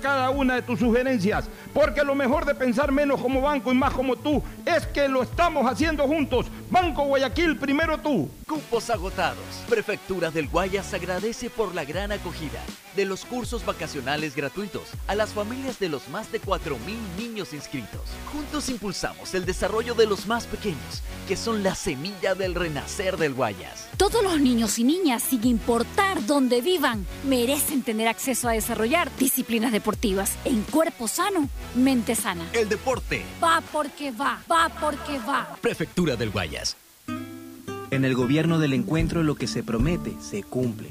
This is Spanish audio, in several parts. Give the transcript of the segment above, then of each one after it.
cada una de tus sugerencias, porque lo mejor de pensar menos como banco y más como tú es que lo estamos haciendo juntos. Banco Guayaquil, primero tú. Cupos agotados. Prefectura del Guayas agradece por la gran acogida de los cursos vacacionales gratuitos a las familias de los más de 4.000 niños inscritos. Juntos impulsamos el desarrollo de los más pequeños, que son la semilla del renacer del Guayas. Todos los niños y niñas, sin importar dónde vivan, merecen tener acceso a desarrollar disciplinas deportivas en cuerpo sano, mente sana. El deporte va porque va, va porque va. Prefectura del Guayas. En el gobierno del encuentro lo que se promete se cumple.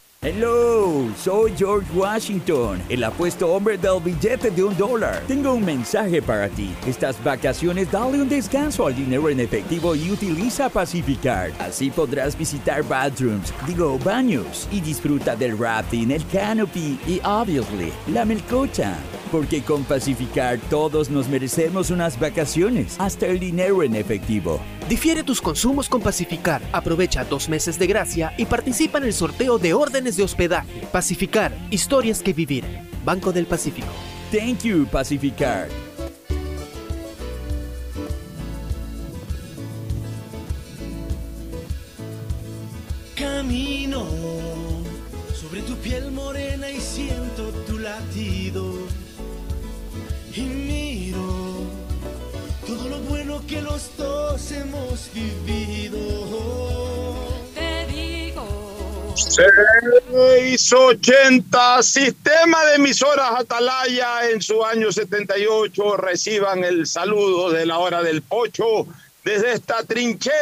Hello, soy George Washington, el apuesto hombre del billete de un dólar. Tengo un mensaje para ti. Estas vacaciones dale un descanso al dinero en efectivo y utiliza Pacificar. Así podrás visitar bathrooms, digo baños, y disfruta del rafting, el canopy y obviously la melcocha. Porque con Pacificar todos nos merecemos unas vacaciones, hasta el dinero en efectivo. Difiere tus consumos con Pacificar. Aprovecha dos meses de gracia y participa en el sorteo de órdenes de hospedaje. Pacificar, historias que vivir. Banco del Pacífico. Thank you, Pacificar. Camino sobre tu piel morena Y miro todo lo bueno que los dos hemos vivido. Te digo. 680, sistema de emisoras Atalaya en su año 78. Reciban el saludo de la hora del pocho desde esta trinchera,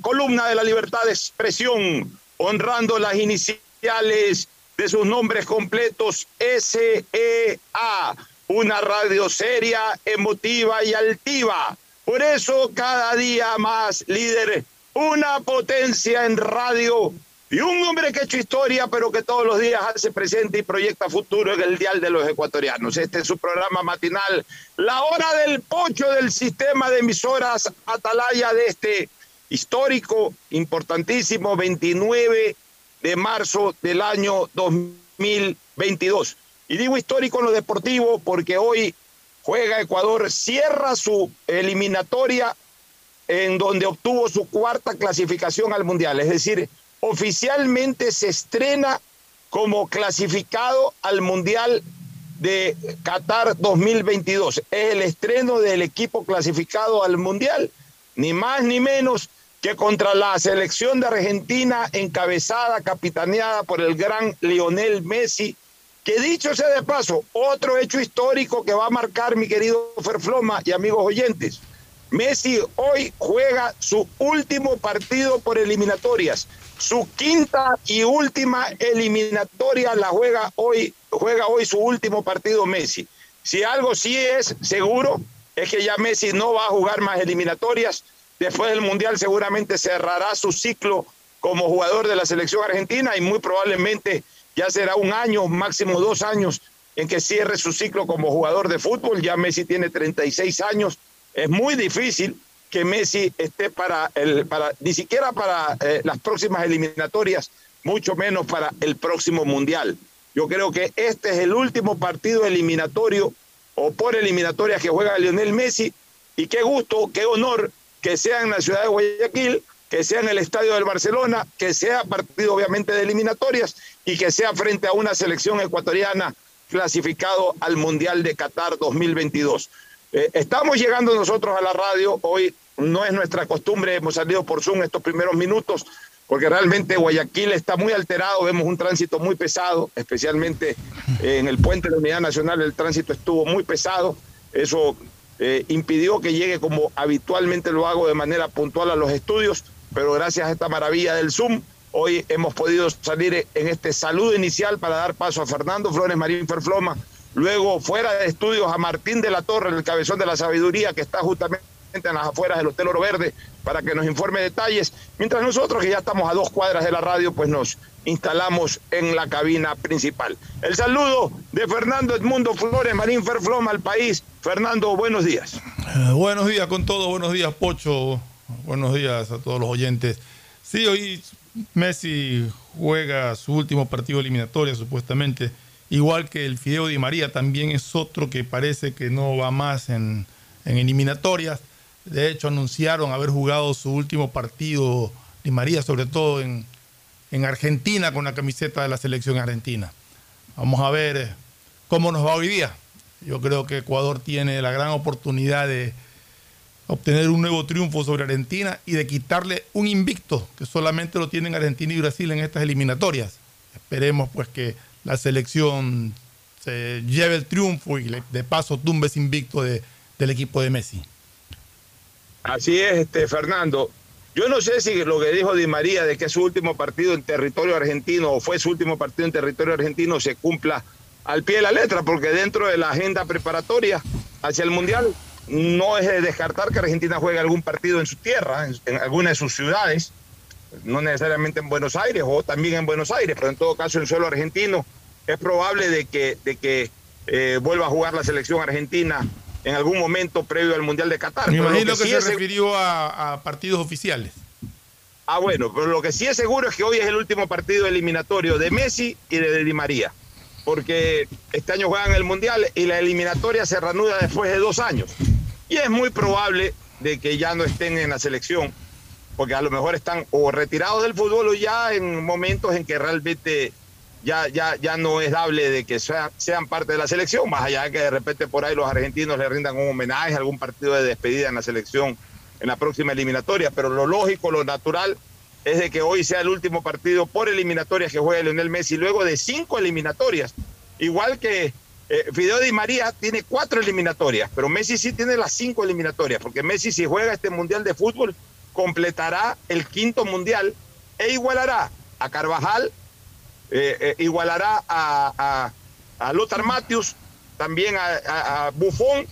columna de la libertad de expresión, honrando las iniciales de sus nombres completos SEA una radio seria, emotiva y altiva. Por eso cada día más líder, una potencia en radio y un hombre que ha hecho historia, pero que todos los días hace presente y proyecta futuro en el dial de los ecuatorianos. Este es su programa matinal, la hora del pocho del sistema de emisoras Atalaya de este histórico, importantísimo 29 de marzo del año 2022. Y digo histórico en lo deportivo porque hoy juega Ecuador, cierra su eliminatoria en donde obtuvo su cuarta clasificación al Mundial. Es decir, oficialmente se estrena como clasificado al Mundial de Qatar 2022. Es el estreno del equipo clasificado al Mundial, ni más ni menos que contra la selección de Argentina encabezada, capitaneada por el gran Lionel Messi, que dicho sea de paso, otro hecho histórico que va a marcar mi querido Ferfloma y amigos oyentes. Messi hoy juega su último partido por eliminatorias. Su quinta y última eliminatoria la juega hoy, juega hoy su último partido Messi. Si algo sí es seguro, es que ya Messi no va a jugar más eliminatorias. Después del Mundial seguramente cerrará su ciclo como jugador de la selección argentina y muy probablemente ya será un año, máximo dos años, en que cierre su ciclo como jugador de fútbol. Ya Messi tiene 36 años. Es muy difícil que Messi esté para el, para, ni siquiera para eh, las próximas eliminatorias, mucho menos para el próximo mundial. Yo creo que este es el último partido eliminatorio o por eliminatorias que juega Lionel Messi y qué gusto, qué honor que sea en la ciudad de Guayaquil que sea en el estadio del Barcelona, que sea partido obviamente de eliminatorias y que sea frente a una selección ecuatoriana clasificado al Mundial de Qatar 2022. Eh, estamos llegando nosotros a la radio, hoy no es nuestra costumbre, hemos salido por Zoom estos primeros minutos, porque realmente Guayaquil está muy alterado, vemos un tránsito muy pesado, especialmente en el puente de la Unidad Nacional el tránsito estuvo muy pesado, eso eh, impidió que llegue como habitualmente lo hago de manera puntual a los estudios, pero gracias a esta maravilla del Zoom, hoy hemos podido salir en este saludo inicial para dar paso a Fernando Flores Marín Ferfloma, luego fuera de estudios a Martín de la Torre, el cabezón de la sabiduría, que está justamente en las afueras del Hotel Oro Verde, para que nos informe detalles, mientras nosotros, que ya estamos a dos cuadras de la radio, pues nos instalamos en la cabina principal. El saludo de Fernando Edmundo Flores Marín Ferfloma al país. Fernando, buenos días. Eh, buenos días con todo, buenos días, Pocho. Buenos días a todos los oyentes. Sí, hoy Messi juega su último partido eliminatorio, supuestamente. Igual que el Fideo Di María, también es otro que parece que no va más en, eliminatorias. De hecho, anunciaron haber jugado su último partido Di María, sobre todo en, en Argentina, con la camiseta de la selección argentina. Vamos a ver eh, cómo nos va hoy día. Yo creo que Ecuador tiene la gran oportunidad de obtener un nuevo triunfo sobre Argentina y de quitarle un invicto que solamente lo tienen Argentina y Brasil en estas eliminatorias. Esperemos pues que la selección se lleve el triunfo y de paso tumbe ese invicto de, del equipo de Messi. Así es, este, Fernando. Yo no sé si lo que dijo Di María de que su último partido en territorio argentino o fue su último partido en territorio argentino se cumpla al pie de la letra, porque dentro de la agenda preparatoria hacia el Mundial no es de descartar que Argentina juegue algún partido en su tierra, en, alguna de sus ciudades, no necesariamente en Buenos Aires o también en Buenos Aires, pero en todo caso en suelo argentino, es probable de que, de que eh, vuelva a jugar la selección argentina en algún momento previo al Mundial de Qatar. Me imagino que, se refirió a, a, partidos oficiales. Ah, bueno, pero lo que sí es seguro es que hoy es el último partido eliminatorio de Messi y de Di María, porque este año juegan el Mundial y la eliminatoria se reanuda después de dos años. Y es muy probable de que ya no estén en la selección, porque a lo mejor están o retirados del fútbol o ya en momentos en que realmente ya, ya, ya no es dable de que sean parte de la selección, más allá de que de repente por ahí los argentinos le rindan un homenaje, algún partido de despedida en la selección en la próxima eliminatoria, pero lo lógico, lo natural es de que hoy sea el último partido por eliminatorias que juegue Lionel Messi luego de cinco eliminatorias, igual que eh, Fideo Di María tiene cuatro eliminatorias, pero Messi sí tiene las cinco eliminatorias, porque Messi si juega este Mundial de Fútbol, completará el quinto Mundial e igualará a Carvajal, eh, eh, igualará a, a, Lothar Matthews, también a, a, Buffon,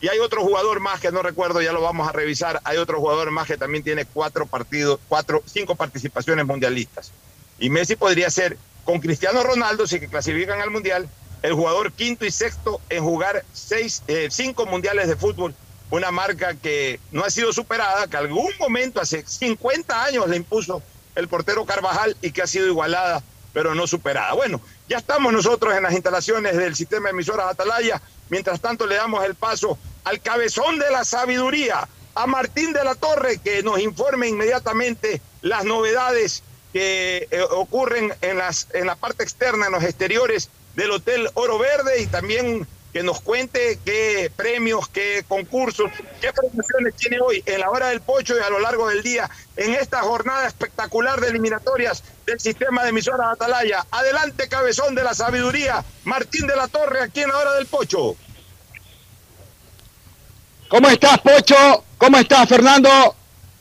y hay otro jugador más que no recuerdo, ya lo vamos a revisar, hay otro jugador más que también tiene cuatro partidos, cuatro, cinco participaciones mundialistas. Y Messi podría ser con Cristiano Ronaldo, si que clasifican al Mundial, el jugador quinto y sexto en jugar seis, eh, cinco mundiales de fútbol, una marca que no ha sido superada, que algún momento hace 50 años le impuso el portero Carvajal y que ha sido igualada, pero no superada. Bueno, ya estamos nosotros en las instalaciones del sistema de emisoras Atalaya. Mientras tanto, le damos el paso al cabezón de la sabiduría, a Martín de la Torre, que nos informe inmediatamente las novedades que eh, ocurren en, las, en la parte externa, en los exteriores del Hotel Oro Verde y también que nos cuente qué premios, qué concursos, qué promociones tiene hoy en la hora del pocho y a lo largo del día en esta jornada espectacular de eliminatorias del sistema de emisoras Atalaya. Adelante, cabezón de la sabiduría, Martín de la Torre, aquí en la hora del pocho. ¿Cómo estás, Pocho? ¿Cómo estás, Fernando?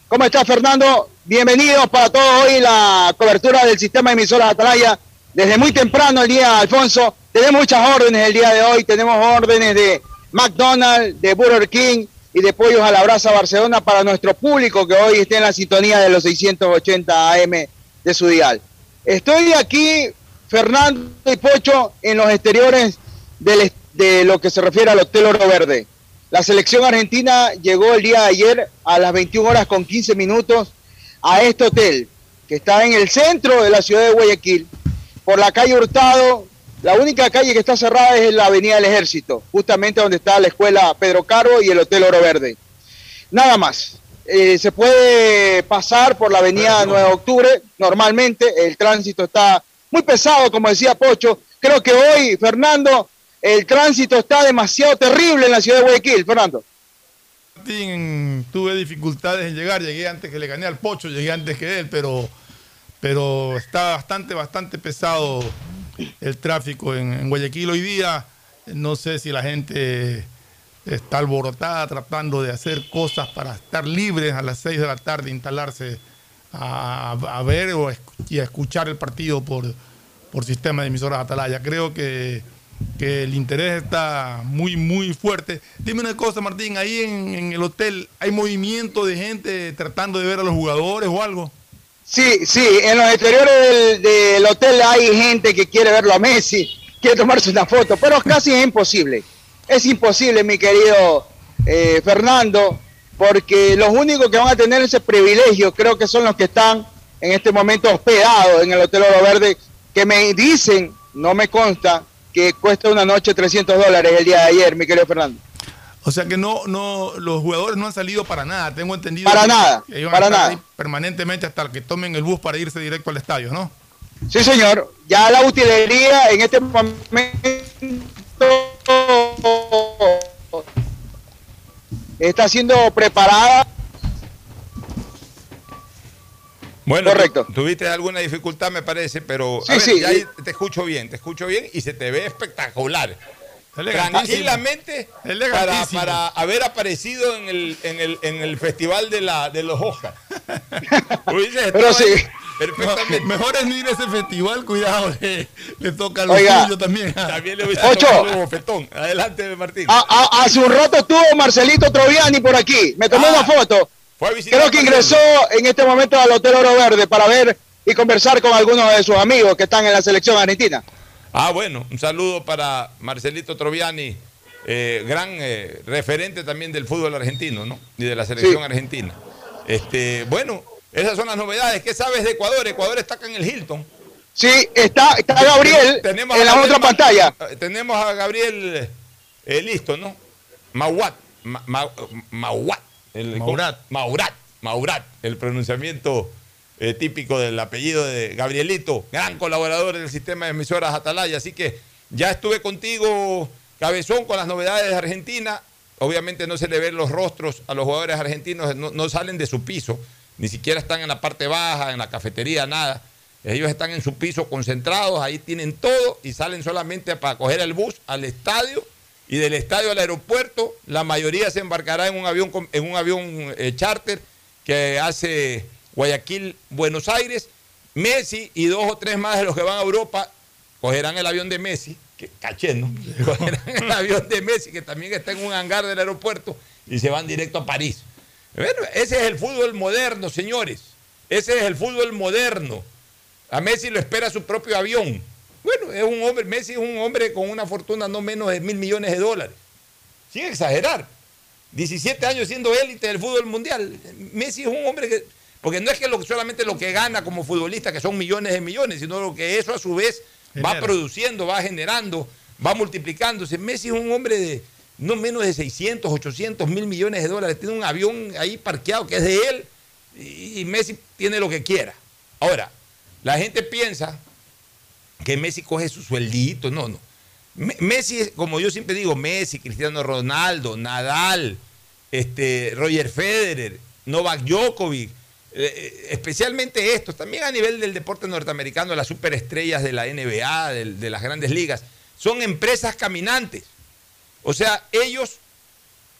¿Cómo estás, Fernando? Bienvenidos para todos hoy la cobertura del sistema de emisoras Atalaya. Desde muy temprano el día, Alfonso, tenemos muchas órdenes el día de hoy. Tenemos órdenes de McDonald's, de Burger King y de Pollos a la Brasa Barcelona para nuestro público que hoy esté en la sintonía de los 680 AM de su dial. Estoy aquí, Fernando y Pocho, en los exteriores de lo que se refiere al Hotel Oro Verde. La selección argentina llegó el día de ayer a las 21 horas con 15 minutos a este hotel que está en el centro de la ciudad de Guayaquil, por la calle Hurtado, la única calle que está cerrada es la Avenida del Ejército, justamente donde está la escuela Pedro Caro y el Hotel Oro Verde. Nada más. Eh, se puede pasar por la Avenida 9 de Octubre, normalmente el tránsito está muy pesado, como decía Pocho. Creo que hoy, Fernando, el tránsito está demasiado terrible en la ciudad de Guayaquil, Fernando. Tuve dificultades en llegar, llegué antes que le gané al Pocho, llegué antes que él, pero, pero está bastante, bastante pesado el tráfico en, Guayaquil hoy día. No sé si la gente está alborotada tratando de hacer cosas para estar libres a las 6 de la tarde, instalarse a, ver o y a escuchar el partido por, por sistema de emisoras Atalaya. Creo que, el interés está muy, muy fuerte. Dime una cosa, Martín, ahí en, el hotel hay movimiento de gente tratando de ver a los jugadores o algo. Sí, sí, en los exteriores del, hotel hay gente que quiere verlo a Messi, quiere tomarse una foto, pero casi es imposible. Es imposible, mi querido eh, Fernando, porque los únicos que van a tener ese privilegio creo que son los que están en este momento hospedados en el Hotel Oro Verde, que me dicen, no me consta, que cuesta una noche 300 dólares el día de ayer, mi querido Fernando. O sea que no, no, los jugadores no han salido para nada, tengo entendido. Para nada, para nada. Permanentemente hasta que tomen el bus para irse directo al estadio, ¿no? Sí, señor. Ya la utilería en este momento está siendo preparada. Bueno, Correcto. tuviste alguna dificultad, me parece, pero sí, sí, ya te escucho bien, te escucho bien y se te ve espectacular tranquilamente para, para, haber aparecido en el, en el, en el festival de, la, de los Oscars. Pero sí. Perfectamente. mejor es no ir a ese festival, cuidado, le, toca a los suyos también. También le hubiese tocado bofetón. Adelante, Martín. hace un rato estuvo Marcelito Troviani por aquí. Me tomó una ah, foto. Creo que ingresó en este momento al Hotel Oro Verde para ver y conversar con algunos de sus amigos que están en la selección argentina. Ah, bueno, un saludo para Marcelito Troviani, eh, gran eh, referente también del fútbol argentino, ¿no? Y de la selección argentina. Este, bueno, esas son las novedades. ¿Qué sabes de Ecuador? Ecuador está acá en el Hilton. Sí, está, está Gabriel tenemos en la otra pantalla. Eh, tenemos a Gabriel listo, ¿no? Mauat. Mauat. Maurat. Maurat. Maurat. El pronunciamiento eh, típico del apellido de Gabrielito, gran colaborador del sistema de emisoras Atalaya. Así que ya estuve contigo, Cabezón, con las novedades de Argentina. Obviamente no se le ven los rostros a los jugadores argentinos, no, salen de su piso, ni siquiera están en la parte baja, en la cafetería, nada. Ellos están en su piso concentrados, ahí tienen todo y salen solamente para coger el bus al estadio y del estadio al aeropuerto. La mayoría se embarcará en un avión, en un avión eh, charter que hace Guayaquil, Buenos Aires, Messi y dos o tres más de los que van a Europa cogerán el avión de Messi, que caché, ¿no? Cogerán el avión de Messi, que también está en un hangar del aeropuerto, y se van directo a París. Bueno, ese es el fútbol moderno, señores. Ese es el fútbol moderno. A Messi lo espera su propio avión. Bueno, es un hombre, Messi es un hombre con una fortuna no menos de mil millones de dólares. Sin exagerar. 17 años siendo élite del fútbol mundial. Messi es un hombre que porque no es que solamente lo que gana como futbolista, que son millones de millones, sino lo que eso a su vez va produciendo, va generando, va multiplicándose. Messi es un hombre de no menos de 600, 800 mil millones de dólares. Tiene un avión ahí parqueado que es de él y Messi tiene lo que quiera. Ahora, la gente piensa que Messi coge su sueldito. No, no. Messi, como yo siempre digo, Messi, Cristiano Ronaldo, Nadal, este, Roger Federer, Novak Djokovic, eh, eh, especialmente estos, también a nivel del deporte norteamericano, las superestrellas de la NBA, de, las grandes ligas, son empresas caminantes. O sea, ellos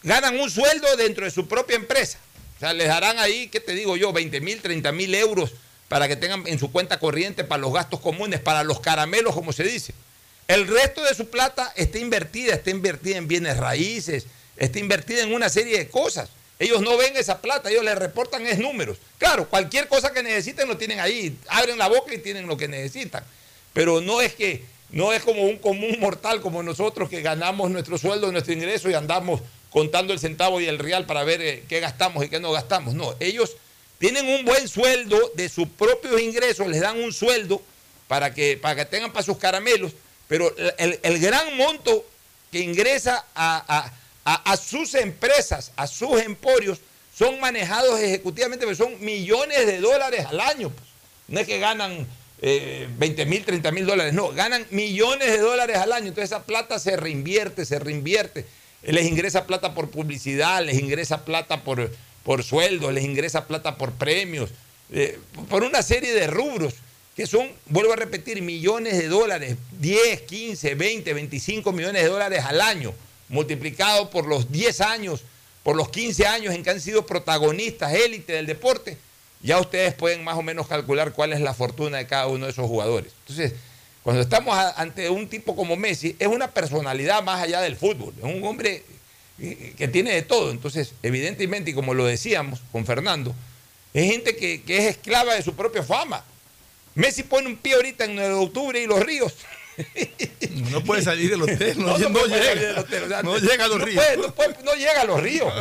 ganan un sueldo dentro de su propia empresa. O sea, les darán ahí, ¿qué te digo yo? 20 mil, 30 mil euros para que tengan en su cuenta corriente para los gastos comunes, para los caramelos, como se dice. El resto de su plata está invertida, está invertida en bienes raíces, está invertida en una serie de cosas. Ellos no ven esa plata, ellos le reportan es números. Claro, cualquier cosa que necesiten lo tienen ahí, abren la boca y tienen lo que necesitan. Pero no es que no es como un común mortal como nosotros que ganamos nuestro sueldo, nuestro ingreso y andamos contando el centavo y el real para ver eh, qué gastamos y qué no gastamos. No, ellos tienen un buen sueldo de sus propios ingresos, les dan un sueldo para que, para que tengan para sus caramelos, pero el, gran monto que ingresa a, sus empresas, a sus emporios, son manejados ejecutivamente, pero son millones de dólares al año. Pues. No es que ganan 20 eh, mil, 30 mil dólares, no, ganan millones de dólares al año. Entonces esa plata se reinvierte, se reinvierte. Les ingresa plata por publicidad, les ingresa plata por, por sueldos, les ingresa plata por premios, eh, por una serie de rubros que son, vuelvo a repetir, millones de dólares, 10, 15, 20, 25 millones de dólares al año, multiplicado por los 10 años, por los 15 años en que han sido protagonistas élite del deporte, ya ustedes pueden más o menos calcular cuál es la fortuna de cada uno de esos jugadores. Entonces, cuando estamos ante un tipo como Messi, es una personalidad más allá del fútbol, es un hombre que tiene de todo. Entonces, evidentemente, y como lo decíamos con Fernando, es gente que, es esclava de su propia fama. Messi pone un pie ahorita en el de octubre y los ríos. No puede salir del hotel, no, llega, no llega a los ríos. no, llega a los ríos.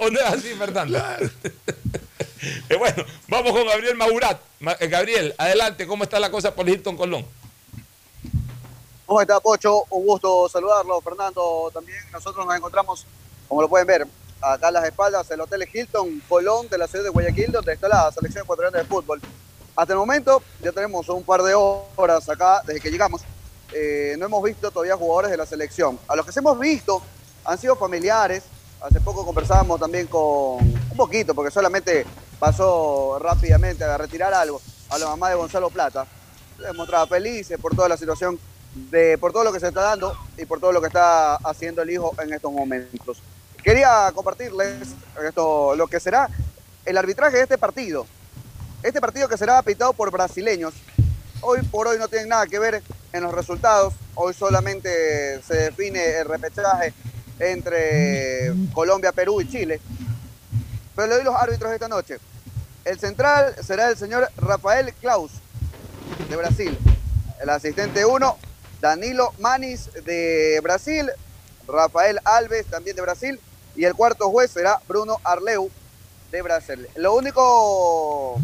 o, no es así, Fernando. Eh, bueno, vamos con Gabriel Maurat. Eh, Gabriel, adelante, ¿cómo está la cosa por Hilton Colón? ¿Cómo está, Pocho? Un gusto saludarlo, Fernando. También nosotros nos encontramos, como lo pueden ver, acá a las espaldas el Hotel Hilton Colón de la ciudad de Guayaquil, donde está la selección ecuatoriana de fútbol. Hasta el momento ya tenemos un par de horas acá desde que llegamos. Eh, no hemos visto todavía jugadores de la selección. A los que hemos visto han sido familiares. Hace poco conversábamos también con un poquito, porque solamente pasó rápidamente a retirar algo a la mamá de Gonzalo Plata. Se mostraba felices por toda la situación, de, por todo lo que se está dando y por todo lo que está haciendo el hijo en estos momentos. Quería compartirles esto, lo que será el arbitraje de este partido. Este partido que será pitado por brasileños. Hoy por hoy no tiene nada que ver en los resultados. Hoy solamente se define el repechaje entre Colombia, Perú y Chile. Pero le doy los árbitros esta noche. El central será el señor Rafael Klaus de Brasil. El asistente 1, Danilo Manis de Brasil. Rafael Alves también de Brasil. Y el cuarto juez será Bruno Arleu de Brasil. Lo único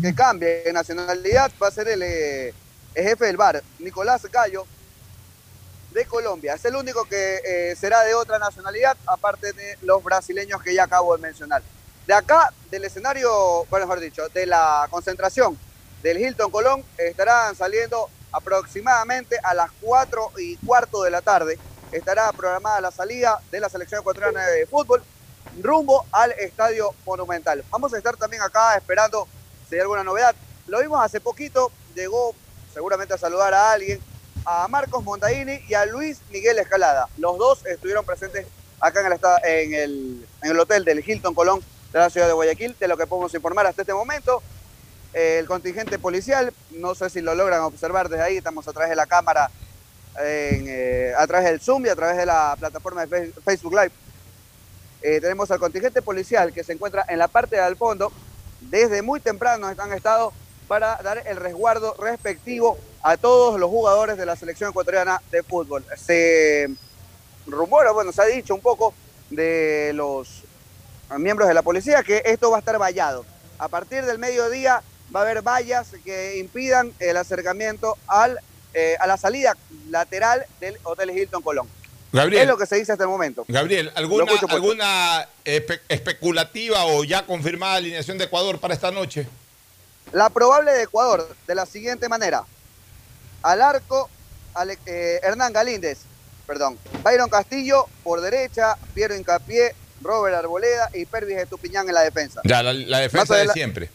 que cambia en nacionalidad va a ser el, eh, jefe del bar, Nicolás Gallo, de Colombia. Es el único que eh, será de otra nacionalidad, aparte de los brasileños que ya acabo de mencionar. De acá, del escenario, bueno, mejor dicho, de la concentración del Hilton Colón, estarán saliendo aproximadamente a las 4 y cuarto de la tarde estará programada la salida de la selección ecuatoriana de fútbol rumbo al Estadio Monumental. Vamos a estar también acá esperando si hay alguna novedad. Lo vimos hace poquito, llegó seguramente a saludar a alguien, a Marcos Montaini y a Luis Miguel Escalada. Los dos estuvieron presentes acá en el, hotel del Hilton Colón de la ciudad de Guayaquil, de lo que podemos informar hasta este momento. El contingente policial, no sé si lo logran observar desde ahí, estamos a través de la cámara eh, a través del Zoom y a través de la plataforma de Facebook Live. Eh, tenemos al contingente policial que se encuentra en la parte del fondo. Desde muy temprano han estado para dar el resguardo respectivo a todos los jugadores de la selección ecuatoriana de fútbol. Se rumora, bueno, se ha dicho un poco de los miembros de la policía que esto va a estar vallado. A partir del mediodía va a haber vallas que impidan el acercamiento al eh, a la salida lateral del Hotel Hilton Colón. Gabriel, es lo que se dice hasta el momento. Gabriel, ¿alguna, alguna especulativa o ya confirmada alineación de Ecuador para esta noche? La probable de Ecuador, de la siguiente manera. Al arco, Ale- eh, Hernán Galíndez, perdón. Byron Castillo por derecha, Piero Incapié, Robert Arboleda y Pervis Estupiñán en la defensa. Ya, la, defensa de siempre.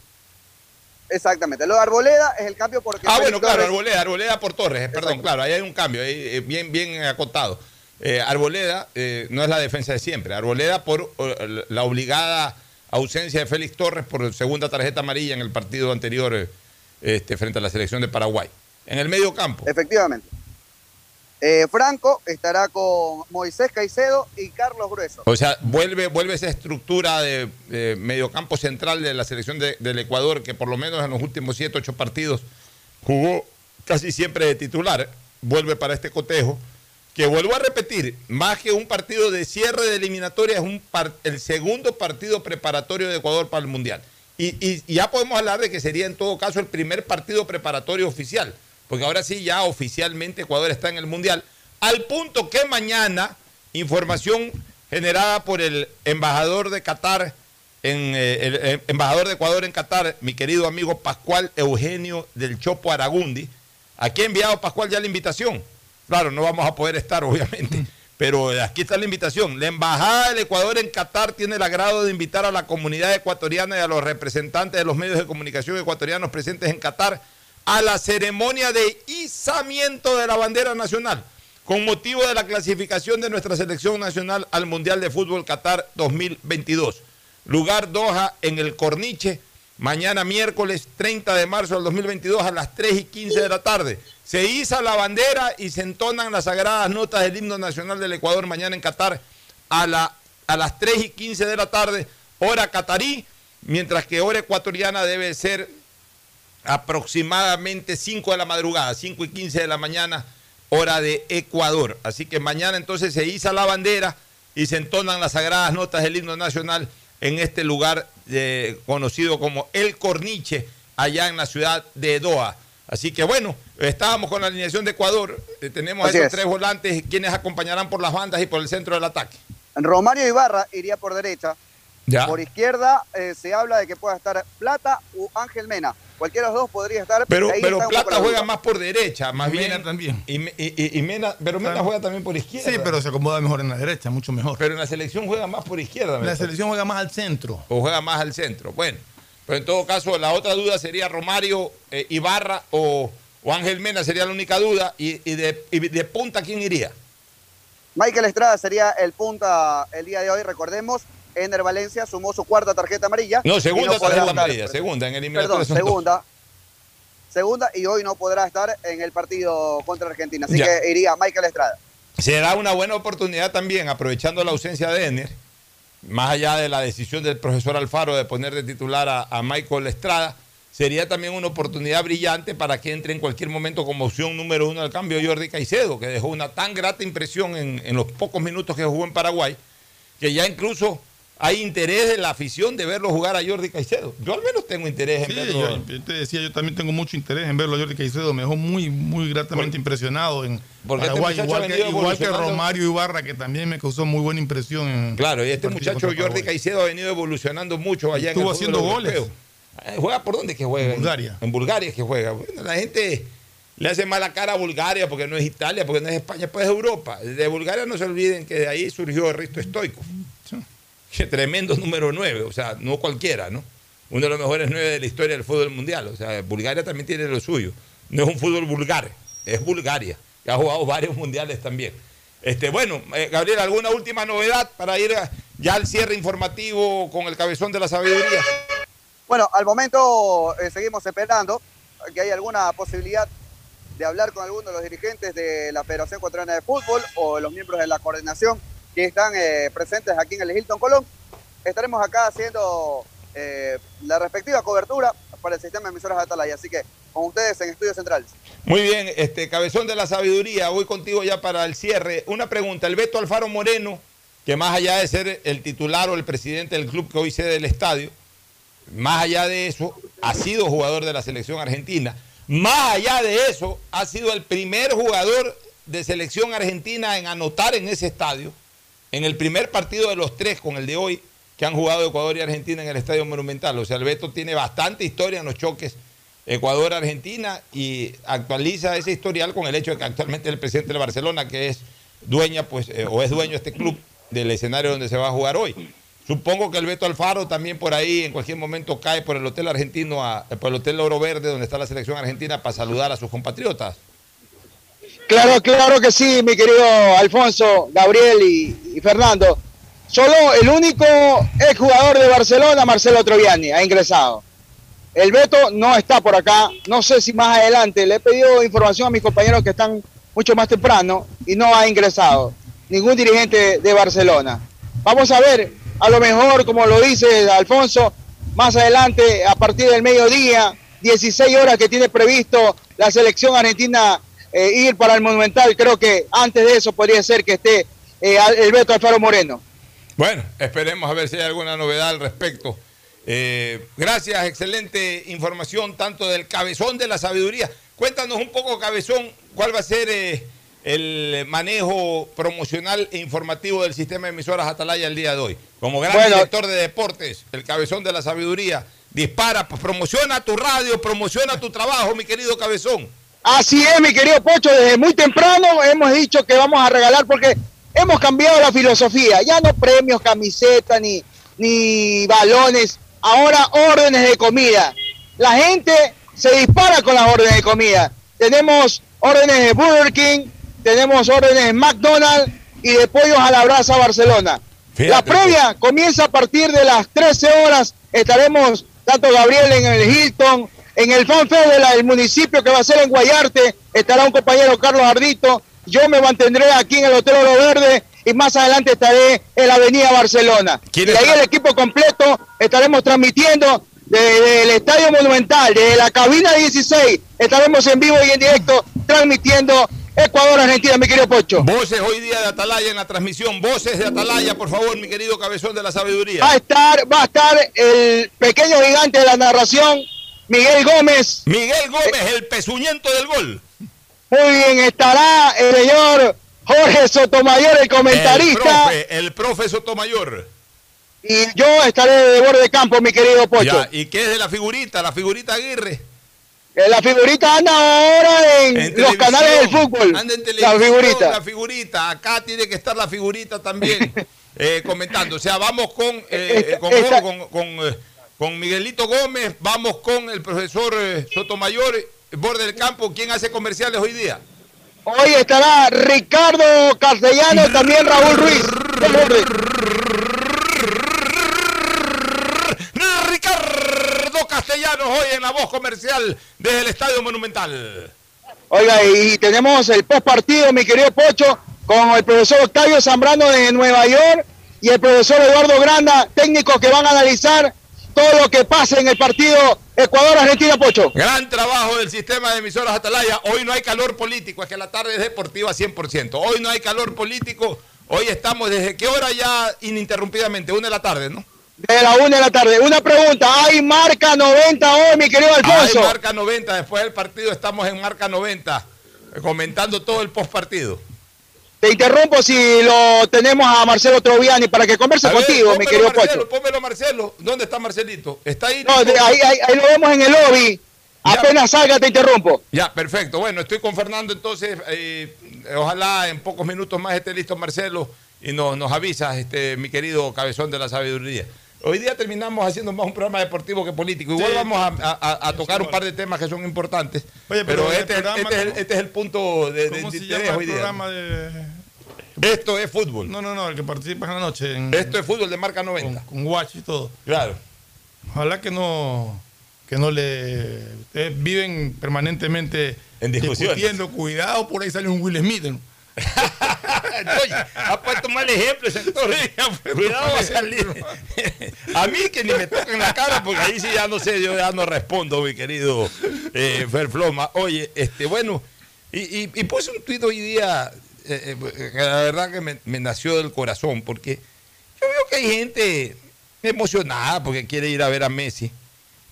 Exactamente. Lo de Arboleda es el cambio porque. Ah, Félix bueno, claro, Torres- Arboleda, Arboleda por Torres, eh, perdón, claro, ahí hay un cambio, ahí, eh, bien, bien acotado. Eh, Arboleda eh, no es la defensa de siempre, Arboleda por eh, la obligada ausencia de Félix Torres por segunda tarjeta amarilla en el partido anterior eh, este, frente a la selección de Paraguay. En el medio campo. Efectivamente. Franco estará con Moisés Caicedo y Carlos Grueso. O sea, vuelve, vuelve esa estructura de, de mediocampo central de la selección de- del Ecuador, que por lo menos en los últimos 7, 8 partidos jugó casi siempre de titular. Vuelve para este cotejo. Que vuelvo a repetir, más que un partido de cierre de eliminatoria, es un par- el segundo partido preparatorio de Ecuador para el Mundial. Y, ya podemos hablar de que sería en todo caso el primer partido preparatorio oficial, porque ahora sí ya oficialmente Ecuador está en el Mundial, al punto que mañana, información generada por el embajador de Qatar, en, eh, el, eh, embajador de Ecuador en Qatar, mi querido amigo Pascual Eugenio del Chopo Aragundi, aquí ha enviado Pascual ya la invitación. Claro, no vamos a poder estar, obviamente. Pero aquí está la invitación. La Embajada del Ecuador en Qatar tiene el agrado de invitar a la comunidad ecuatoriana y a los representantes de los medios de comunicación ecuatorianos presentes en Qatar a la ceremonia de izamiento de la bandera nacional con motivo de la clasificación de nuestra selección nacional al Mundial de Fútbol Qatar 2022. Lugar Doha en el Corniche, mañana miércoles 30 de marzo del 2022 a las 3 y 15 de la tarde. Se iza la bandera y se entonan las sagradas notas del himno nacional del Ecuador mañana en Qatar a, la, a las 3 y 15 de la tarde, hora catarí, mientras que hora ecuatoriana debe ser aproximadamente 5 de la madrugada, 5 y 15 de la mañana, hora de Ecuador. Así que mañana entonces se iza la bandera y se entonan las sagradas notas del himno nacional en este lugar eh, conocido como El Corniche, allá en la ciudad de Doha. Así que bueno, estábamos con la alineación de Ecuador, eh, tenemos a Así esos es. tres volantes quienes acompañarán por las bandas y por el centro del ataque. Romario Ibarra iría por derecha. Ya. Por izquierda eh, se habla de que pueda estar Plata u Ángel Mena. Cualquiera de los dos podría estar. Pero, ahí pero Plata la juega más por derecha, más Y bien. Mena también. Y, Me- y- y- y Mena, pero Mena Claro. juega también por izquierda. Sí, pero se acomoda mejor en la derecha, mucho mejor. Pero en la selección juega más por izquierda. La selección juega más al centro. O juega más al centro. Bueno, pero en todo caso, la otra duda sería Romario eh, Ibarra o, o Ángel Mena, sería la única duda. Y, y de, y de punta, ¿quién iría? Michael Estrada sería el punta el día de hoy, recordemos. Ener Valencia sumó su cuarta tarjeta amarilla. No, segunda podrá tarjeta amarilla, segunda en eliminatoria. Perdón, segunda. Segunda y hoy no podrá estar en el partido contra Argentina. Así Ya. que iría Michael Estrada. Será una buena oportunidad también, aprovechando la ausencia de Ener, más allá de la decisión del profesor Alfaro de poner de titular a, a Michael Estrada, sería también una oportunidad brillante para que entre en cualquier momento como opción número uno al cambio Jordi Caicedo, que dejó una tan grata impresión en, en los pocos minutos que jugó en Paraguay, que ya incluso hay interés de la afición de verlo jugar a Jordi Caicedo. Yo al menos tengo interés en Sí, verlo. yo, yo te decía, yo también tengo mucho interés en verlo. Jordi Caicedo me dejó muy, muy gratamente impresionado en este Paraguay, igual que, igual que. Romario Ibarra, que también me causó muy buena impresión. En Claro, y este el muchacho Jordi. Caicedo ha venido evolucionando mucho allá Estuvo en el haciendo goles. europeo. Eh, ¿Juega por dónde que juega? En Bulgaria. En Bulgaria es que juega. Bueno, la gente le hace mala cara a Bulgaria porque no es Italia, porque no es España, pues es Europa. De Bulgaria no se olviden que de ahí surgió Risto Stoikov. Tremendo número 9, o sea, no cualquiera, ¿no? Uno de los mejores 9 de la historia del fútbol mundial. O sea, Bulgaria también tiene lo suyo. No es un fútbol vulgar, es Bulgaria, que ha jugado varios mundiales también. Este, bueno, eh, Gabriel, ¿alguna última novedad para ir ya al cierre informativo con el cabezón de la sabiduría? Bueno, al momento eh, seguimos esperando que haya alguna posibilidad de hablar con alguno de los dirigentes de la Federación Ecuatoriana de Fútbol o los miembros de la coordinación que están eh, presentes aquí en el Hilton Colón. Estaremos acá haciendo eh, la respectiva cobertura para el sistema de emisoras de Atalaya. Así que con ustedes en Estudios Centrales. Muy bien, este cabezón de la sabiduría, voy contigo ya para el cierre. Una pregunta, el Beto Alfaro Moreno, que más allá de ser el titular o el presidente del club que hoy sede el estadio, más allá de eso, ha sido jugador de la selección argentina. Más allá de eso, ha sido el primer jugador de selección argentina en anotar en ese estadio, en el primer partido de los tres con el de hoy, que han jugado Ecuador y Argentina en el Estadio Monumental. O sea, el Beto tiene bastante historia en los choques Ecuador-Argentina y actualiza ese historial con el hecho de que actualmente el presidente de Barcelona, que es dueña, pues, eh, o es dueño de este club, del escenario donde se va a jugar hoy. Supongo que el Beto Alfaro también por ahí en cualquier momento cae por el hotel argentino, a- por el hotel Oro Verde, donde está la selección argentina, para saludar a sus compatriotas. Claro, claro que sí, mi querido Alfonso, Gabriel y, Fernando. Solo el único exjugador de Barcelona, Marcelo Troviani, ha ingresado. El Beto no está por acá. No sé si más adelante. Le he pedido información a mis compañeros que están mucho más temprano y no ha ingresado ningún dirigente de Barcelona. Vamos a ver, a lo mejor, como lo dice Alfonso, más adelante, a partir del mediodía, 16 horas que tiene previsto la selección argentina eh, ir para el Monumental. Creo que antes de eso podría ser que esté eh, el Beto Alfaro Moreno. Bueno, esperemos a ver si hay alguna novedad al respecto. Eh, gracias, excelente información tanto del cabezón de la sabiduría. Cuéntanos un poco, cabezón, cuál va a ser eh, el manejo promocional e informativo del sistema de emisoras Atalaya el día de hoy. Como gran Bueno. director de deportes, el cabezón de la sabiduría, dispara, promociona tu radio, promociona tu trabajo, mi querido cabezón. Así es, mi querido Pocho, desde muy temprano hemos dicho que vamos a regalar porque hemos cambiado la filosofía. Ya no premios, camisetas, ni, ni balones, ahora órdenes de comida. La gente se dispara con las órdenes de comida. Tenemos órdenes de Burger King, tenemos órdenes de McDonald's y de Pollos a la Brasa Barcelona. la previa comienza a partir de las 13 horas. Estaremos tanto Gabriel en el Hilton, en el fanfare de del municipio que va a ser en Guayarte, estará un compañero Carlos Ardito. Yo me mantendré aquí en el Hotel Oro Verde y más adelante estaré en la Avenida Barcelona. Y de ahí el equipo completo estaremos transmitiendo desde el Estadio Monumental, desde la cabina 16. Estaremos en vivo y en directo transmitiendo Ecuador-Argentina, mi querido Pocho. Voces hoy día de Atalaya en la transmisión. Voces de Atalaya, por favor, mi querido cabezón de la sabiduría. Va a estar, va a estar el pequeño gigante de la narración, Miguel Gómez. Miguel Gómez, el pezuñento del gol. Muy bien, estará el señor Jorge Sotomayor, el El comentarista. profe, el profe Sotomayor. Y yo estaré de borde de campo, mi querido Pocho. Ya, ¿Y qué es de la figurita? La figurita Aguirre. Eh, La figurita anda ahora en, En los canales del fútbol. Anda en la figurita. La figurita. Acá tiene que estar la figurita también eh, comentando. O sea, vamos con, eh, Esta- con, esta- con- con, eh, con Miguelito Gómez, vamos con el profesor eh, Sotomayor, eh, borde del campo. ¿Quién hace comerciales hoy día? Hoy estará Ricardo Castellano, también Raúl Ruiz. del borde. Ricardo Castellanos hoy en la voz comercial desde el Estadio Monumental. Oiga, y tenemos el post partido, mi querido Pocho, con el profesor Octavio Zambrano de Nueva York y el profesor Eduardo Granda, técnicos que van a analizar todo lo que pasa en el partido Ecuador-Argentina, Pocho. Gran trabajo del sistema de emisoras Atalaya. Hoy no hay calor político, es que la tarde es deportiva 100%. Hoy no hay calor político. Hoy estamos desde qué hora ya ininterrumpidamente, una de la tarde, ¿no? De la una de la tarde. Una pregunta, ¿hay marca 90 hoy, mi querido Alfonso? Hay marca 90, después del partido estamos en marca 90, eh, comentando todo el post partido. Te interrumpo si lo tenemos a Marcelo Troviani para que converse contigo, mi querido Marcelo, Pocho. pónmelo Marcelo. ¿Dónde está Marcelito? Está ahí. No, ahí, ahí- ahí lo vemos en el lobby. Apenas salga, te interrumpo. Ya, perfecto. Bueno, estoy con Fernando entonces. eh, ojalá en pocos minutos más esté listo Marcelo y nos, nos avisas, este, mi querido cabezón de la sabiduría. Hoy día terminamos haciendo más un programa deportivo que político. Igual Sí. vamos a, a- a tocar un par de temas que son importantes. Oye, pero este, es- programa, este es el, ¿cómo- este es el punto de, de ¿Cómo se interés llama hoy el día. programa de...? Esto es fútbol. No, no, no, el que participa en la noche. En, Esto es fútbol de marca 90. Con, Watch y todo. Claro. Ojalá que no, que no le... Ustedes viven permanentemente En discusiones. discutiendo. Cuidado, por ahí sale un Will Smith. ¿no? Puesto mal ejemplo sector. Cuidado va a salir. A mí que ni me toquen la cara, porque ahí sí ya no sé, yo ya no respondo, mi querido eh, Fer Floma. Oye, este, bueno, y, y- y puse un tuit hoy día, eh, eh, que la verdad que me, me nació del corazón, porque yo veo que hay gente emocionada porque quiere ir a ver a Messi.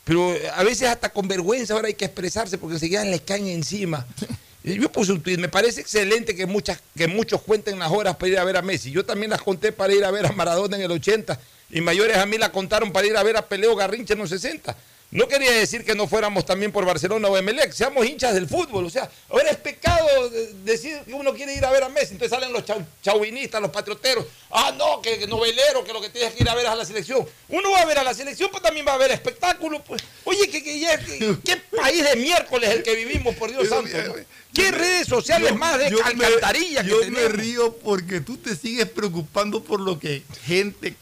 Pero a veces hasta con vergüenza ahora hay que expresarse porque enseguida les caen encima. Y Yo puse un tweet, me parece excelente que, muchas, que muchos cuenten las horas para ir a ver a Messi. Yo también las conté para ir a ver a Maradona en el 80 y mayores a mí la contaron para ir a ver a Peleo Garrincha en los 60. No quería decir que no fuéramos también por Barcelona o Emelec, seamos hinchas del fútbol. O sea, ahora es pecado decir que uno quiere ir a ver a Messi. Entonces salen los chau- chauvinistas, los patrioteros. Ah, no, que, que novelero, que lo que tienes que ir a ver es a la selección. Uno va a ver a la selección, pero también va a ver espectáculo. Pues. Oye, ¿qué país de miércoles el que vivimos, por Dios santo? no? ¿Qué redes sociales Yo- más de yo me- alcantarilla que Yo me río porque tú te sigues preocupando por lo que gente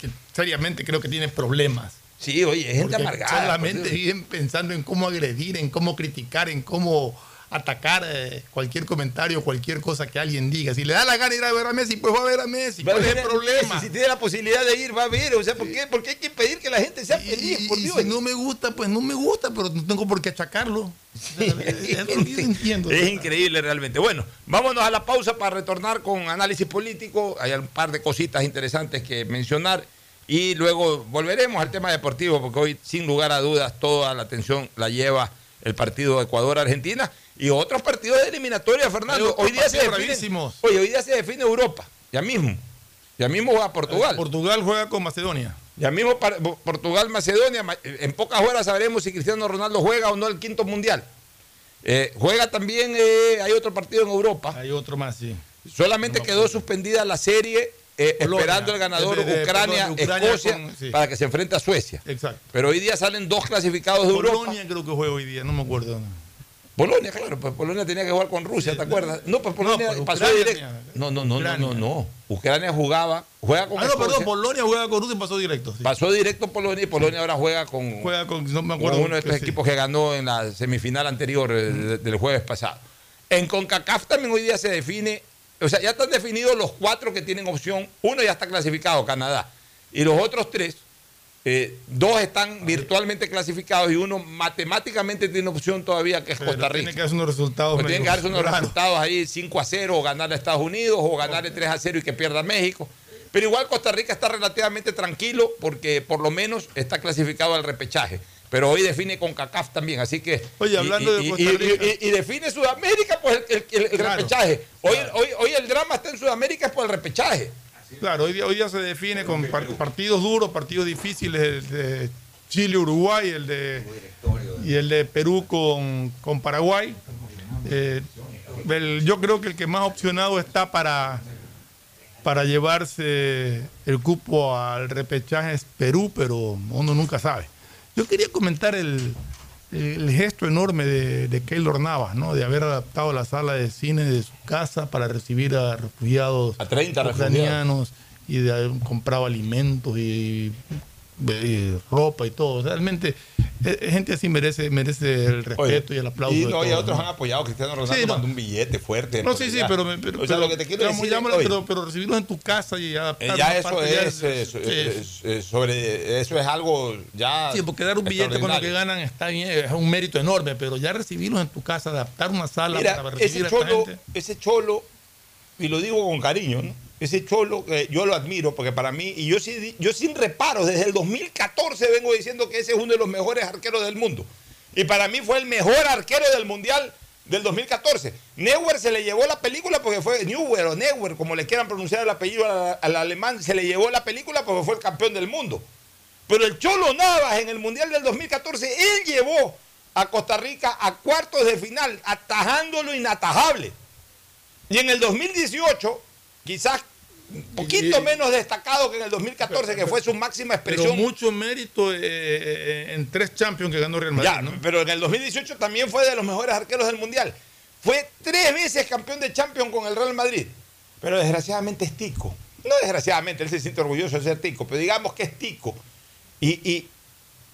que seriamente creo que tiene problemas. Sí, oye, gente Porque amargada. Solamente por Dios. viven pensando en cómo agredir, en cómo criticar, en cómo atacar eh, cualquier comentario, cualquier cosa que alguien diga. Si le da la gana de ir a ver a Messi, pues va a ver a Messi. A ¿Cuál es el problema? Messi, Si tiene la posibilidad de ir, va a ver. O sea, ¿por qué, por qué hay que pedir que la gente sea feliz? Por Y Dios. si no me gusta, pues no me gusta, pero no tengo por qué achacarlo. Yo entiendo. Es increíble realmente. Bueno, vámonos a la pausa para retornar con análisis político. Hay un par de cositas interesantes que mencionar. Y luego volveremos al tema deportivo, porque hoy, sin lugar a dudas, toda la atención la lleva el partido Ecuador-Argentina y otros partidos de eliminatoria, Fernando. Hoy día se define, hoy día se define Europa, ya mismo. Ya mismo va a Portugal. Portugal juega con Macedonia. Ya mismo para- Portugal, Macedonia, ma- en pocas horas sabremos si Cristiano Ronaldo juega o no el quinto mundial. Eh, juega también, eh, hay otro partido en Europa. Hay otro más, sí. Solamente quedó suspendida la serie eh, esperando el ganador De- de- Ucrania, perdón, de Ucrania Escocia, con- sí. para que se enfrente a Suecia. Exacto. Pero hoy día salen dos clasificados de Europa. Polonia creo que juega hoy día, no me acuerdo. Polonia, claro, pues Polonia tenía que jugar con Rusia, ¿te acuerdas? No, pues Polonia pero pasó Ucrania directo. No, no, no, no, no, no. Ucrania jugaba, juega con Ah, no, perdón, Polonia juega con Rusia y pasó directo. sí. Pasó directo Polonia y Polonia ahora juega con, Juega con, no me con acuerdo. uno de estos que sí. equipos que ganó en la semifinal anterior eh, de- del jueves pasado. En CONCACAF también hoy día se define, o sea, ya están definidos los cuatro que tienen opción. Uno ya está clasificado, Canadá. Y los otros tres, eh, dos están virtualmente clasificados y uno matemáticamente tiene opción todavía, que es Pero Costa Rica. Tiene que hacer unos resultados. Pues tienen que darse unos resultados ahí 5 a 0 o ganarle a Estados Unidos o ganarle 3 a 0 y que pierda México. Pero igual Costa Rica está relativamente tranquilo porque por lo menos está clasificado al repechaje. Pero hoy define con CACAF también, así que... Oye, y- hablando y, de Costa y- Rica. y- y define Sudamérica, pues el, el- el Claro, repechaje. Hoy, hoy, hoy el drama está en Sudamérica es por el repechaje. Claro, hoy día, hoy día se define con par- partidos duros, partidos difíciles, el de Chile, Uruguay, el de y el de Perú con, con Paraguay. Eh, el- yo creo que el que más opcionado está para, para llevarse el cupo al repechaje es Perú, pero uno nunca sabe. Yo quería comentar el, el gesto enorme de, de Keylor Navas, ¿no? de haber adaptado la sala de cine de su casa para recibir a refugiados A 30 ucranianos y de haber comprado alimentos y, y ropa y todo. Realmente, eh, gente así merece, merece el respeto y el aplauso. Y, no, y otros ¿no? han apoyado. Cristiano Ronaldo Sí, no. mandó un billete fuerte. No, sí, sí, pero, pero, o sea, pero- lo que te quiero decir llámalo, oye, pero, pero recibirlos en tu casa y adaptar Eh, ya eso parte ya es, es- es sobre eso es algo ya Sí, porque dar un billete con lo que ganan está bien, es un mérito enorme, pero ya recibirlos en tu casa, adaptar una sala Mira, para recibir ese a esta cholo, gente. ese cholo, y lo digo con cariño, ¿no? Ese cholo yo lo admiro, porque para mí, y yo, yo sin reparos, desde el 2014 vengo diciendo que ese es uno de los mejores arqueros del mundo. Y para mí fue el mejor arquero del Mundial del 2014. Neuer se le llevó la película porque fue Neuer o Neuer, como le quieran pronunciar el apellido al, al alemán, se le llevó la película porque fue el campeón del mundo. Pero el Cholo Navas en el Mundial del 2014, él llevó a Costa Rica a cuartos de final, atajando lo inatajable. Y en el 2018, quizás un poquito menos destacado que en el 2014, que fue su máxima Pero expresión. mucho mérito eh, eh, en tres Champions que ganó Real Madrid. Ya, ¿no? pero en el 2018 también fue de los mejores arqueros del Mundial. Fue tres veces campeón de Champions con el Real Madrid. Pero desgraciadamente es tico. No desgraciadamente, él se siente orgulloso de ser tico, pero digamos que es tico. Y, y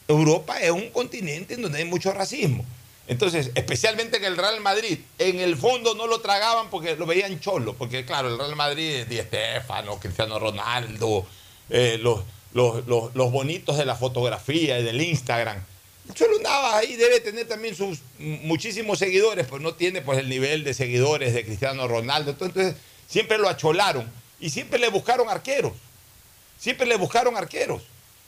Europa es un continente en donde hay mucho racismo. Entonces, especialmente en el Real Madrid, en el fondo no lo tragaban porque lo veían cholo, porque claro, el Real Madrid, Di Stéfano, Cristiano Ronaldo, eh, los, los, los- los bonitos de la fotografía y del Instagram. El Cholo Navas ahí debe tener también sus muchísimos seguidores, pues no tiene pues el nivel de seguidores de Cristiano Ronaldo. Entonces, siempre lo acholaron y siempre le buscaron arqueros. Siempre le buscaron arqueros.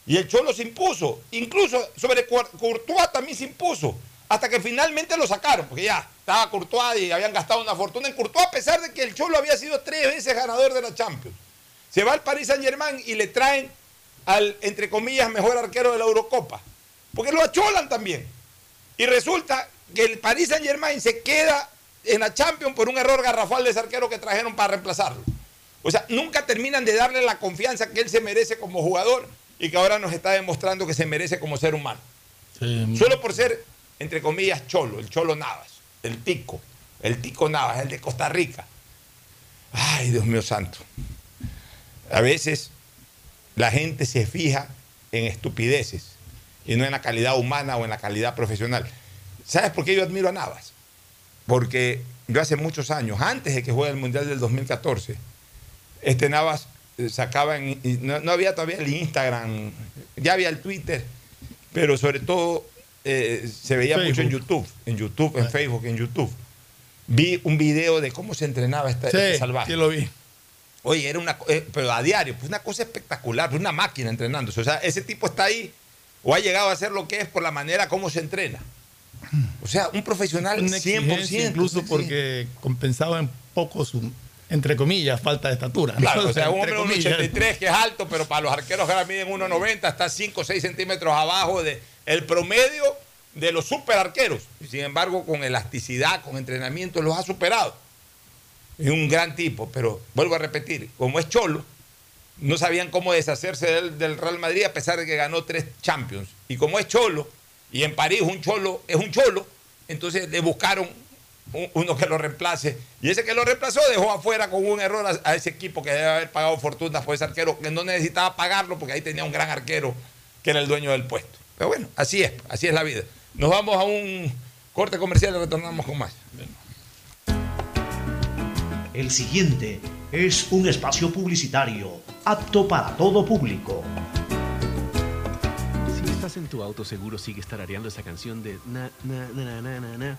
Y el Cholo se impuso. Incluso sobre Cour- Courtois también se impuso. Hasta que finalmente lo sacaron, porque ya estaba Courtois y habían gastado una fortuna en Courtois, a pesar de que el Cholo había sido tres veces ganador de la Champions. Se va al Paris Saint Germain y le traen al, entre comillas, mejor arquero de la Eurocopa. porque lo acholan también. Y resulta que el Paris Saint Germain se queda en la Champions por un error garrafal de ese arquero que trajeron para reemplazarlo. O sea, nunca terminan de darle la confianza que él se merece como jugador y que ahora nos está demostrando que se merece como ser humano. Solo por ser, entre comillas, cholo, el cholo Navas, el tico, el tico Navas, el de Costa Rica. Ay, Dios mío santo. A veces la gente se fija en estupideces y no en la calidad humana o en la calidad profesional. ¿Sabes por qué yo admiro a Navas? Porque yo hace muchos años, antes de que juegue el Mundial del 2014, este Navas eh, sacaba, en, no, había todavía el Instagram, ya había el Twitter, pero sobre todo eh, se veía mucho en YouTube, en YouTube, en Facebook, en YouTube. Vi un video de cómo se entrenaba esta, este salvaje. Sí, lo vi. Oye, era una, eh, pero a diario, pues una cosa espectacular, una máquina entrenándose. O sea, ese tipo está ahí o ha llegado a ser lo que es por la manera como se entrena. O sea, un profesional 100%. Incluso porque compensaba en poco su, entre comillas, falta de estatura. Claro, o sea, un hombre de 1,83 que es alto, pero para los arqueros que ahora miden 1,90 está 5 o 6 centímetros abajo del el promedio de los super arqueros. Sin embargo, con elasticidad, con entrenamiento, los ha superado. Es un gran tipo, pero vuelvo a repetir, como es cholo, no sabían cómo deshacerse del, del, Real Madrid a pesar de que ganó tres Champions. Y como es cholo, y en París un cholo es un cholo, entonces le buscaron uno que lo reemplace. Y ese que lo reemplazó dejó afuera con un error a, ese equipo que debe haber pagado fortunas por ese arquero, que no necesitaba pagarlo porque ahí tenía un gran arquero que era el dueño del puesto. Pero bueno, así es, así es la vida. Nos vamos a un corte comercial y retornamos con más. El siguiente es un espacio publicitario apto para todo público. Si estás en tu auto, seguro sigue tarareando esa canción de na na na na na na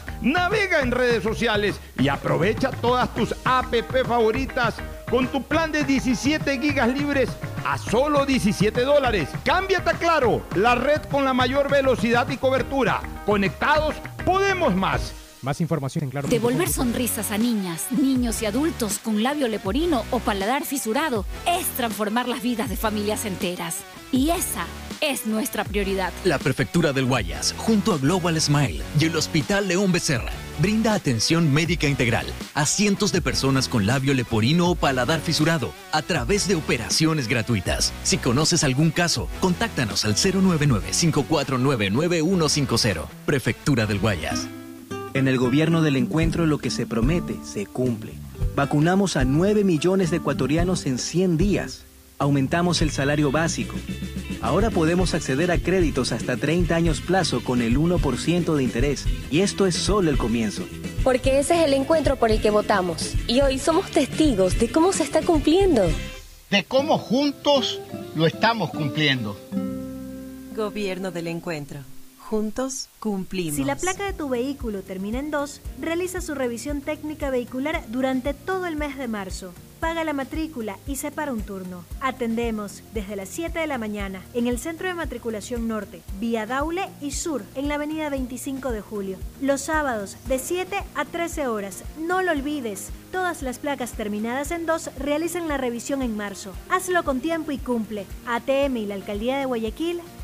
navega en redes sociales y aprovecha todas tus app favoritas con tu plan de 17 gigas libres a solo 17 dólares. Cámbiate a Claro, la red con la mayor velocidad y cobertura. Conectados, podemos más. Más información en Claro. Devolver sonrisas a niñas, niños y adultos con labio leporino o paladar fisurado es transformar las vidas de familias enteras. Y esa es nuestra prioridad. La Prefectura del Guayas, junto a Global Smile y el Hospital León Becerra, brinda atención médica integral a cientos de personas con labio leporino o paladar fisurado a través de operaciones gratuitas. Si conoces algún caso, contáctanos al 099-549-9150. Prefectura del Guayas. En el gobierno del encuentro lo que se promete se cumple. Vacunamos a 9 millones de ecuatorianos en 100 días. Aumentamos el salario básico. Ahora podemos acceder a créditos hasta 30 años plazo con el 1% de interés. Y esto es solo el comienzo. Porque ese es el encuentro por el que votamos. Y hoy somos testigos de cómo se está cumpliendo. De cómo juntos lo estamos cumpliendo. Gobierno del encuentro. Juntos cumplimos. Si la placa de tu vehículo termina en 2, realiza su revisión técnica vehicular durante todo el mes de marzo. Paga la matrícula y separa un turno. Atendemos desde las 7 de la mañana en el Centro de Matriculación Norte, vía Daule y Sur, en la avenida 25 de Julio. Los sábados de 7 a 13 horas. No lo olvides. Todas las placas terminadas en 2 realizan la revisión en marzo. Hazlo con tiempo y cumple. ATM y la Alcaldía de Guayaquil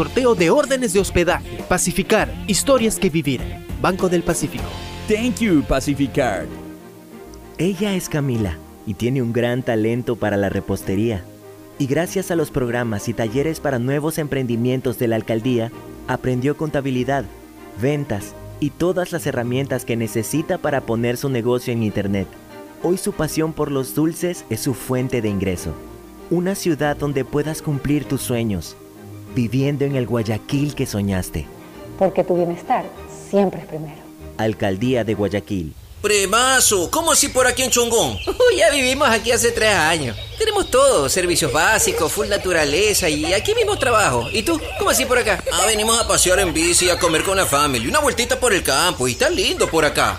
sorteo de órdenes de hospedaje. Pacificar, historias que vivir. Banco del Pacífico. Thank you, Pacificar. Ella es Camila y tiene un gran talento para la repostería. Y gracias a los programas y talleres para nuevos emprendimientos de la alcaldía, Aprendió contabilidad, ventas y todas las herramientas que necesita para poner su negocio en Internet. Hoy su pasión por los dulces es su fuente de ingreso. Una ciudad donde puedas cumplir tus sueños, viviendo en el Guayaquil que soñaste. Porque tu bienestar siempre es primero. Alcaldía de Guayaquil. Premazo, ¿cómo así por aquí en Chongón? Ya vivimos aquí hace tres años. Tenemos todo, servicios básicos, full naturaleza y aquí mismo trabajo. ¿Y tú? ¿Cómo así por acá? Ah, venimos a pasear en bici, a comer con la familia, una vueltita por el campo y está lindo por acá.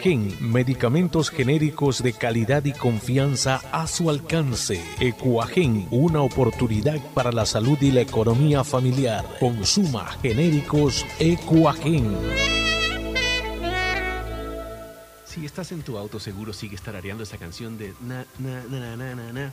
Ecuagen, medicamentos genéricos de calidad y confianza a su alcance. Ecuagen, una oportunidad para la salud y la economía familiar. Consuma genéricos Ecuagen. Si estás en tu auto, seguro sigues tarareando esa canción de na, na, na, na, na, na,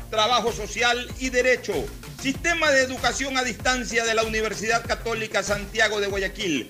trabajo social y derecho. Sistema de Educación a Distancia de la Universidad Católica Santiago de Guayaquil,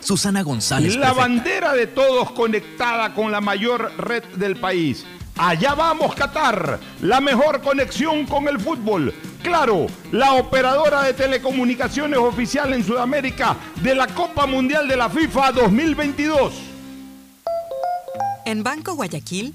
Susana González. La bandera de todos conectada con la mayor red del país. Allá vamos, Qatar, la mejor conexión con el fútbol. Claro, la operadora de telecomunicaciones oficial en Sudamérica de la Copa Mundial de la FIFA 2022. En Banco Guayaquil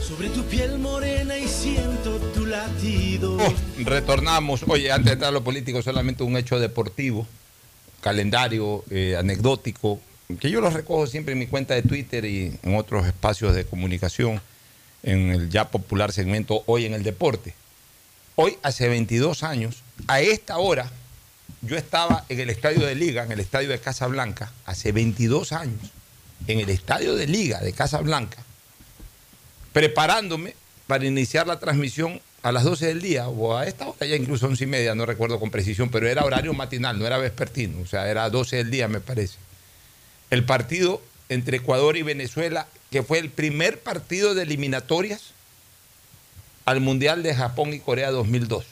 Sobre tu piel morena y siento tu latido. Oh, retornamos. Oye, antes de entrar a lo político, solamente un hecho deportivo, calendario eh, anecdótico, que yo lo recojo siempre en mi cuenta de Twitter y en otros espacios de comunicación, en el ya popular segmento Hoy en el Deporte. Hoy, hace 22 años, a esta hora, yo estaba en el estadio de Liga, en el estadio de Casa Blanca, hace 22 años, en el estadio de Liga de Casa Blanca, preparándome para iniciar la transmisión a las 12 del día, o a esta hora ya incluso 11 y media, no recuerdo con precisión, pero era horario matinal, no era vespertino, o sea, era 12 del día, me parece. El partido entre Ecuador y Venezuela, que fue el primer partido de eliminatorias al Mundial de Japón y Corea 2002.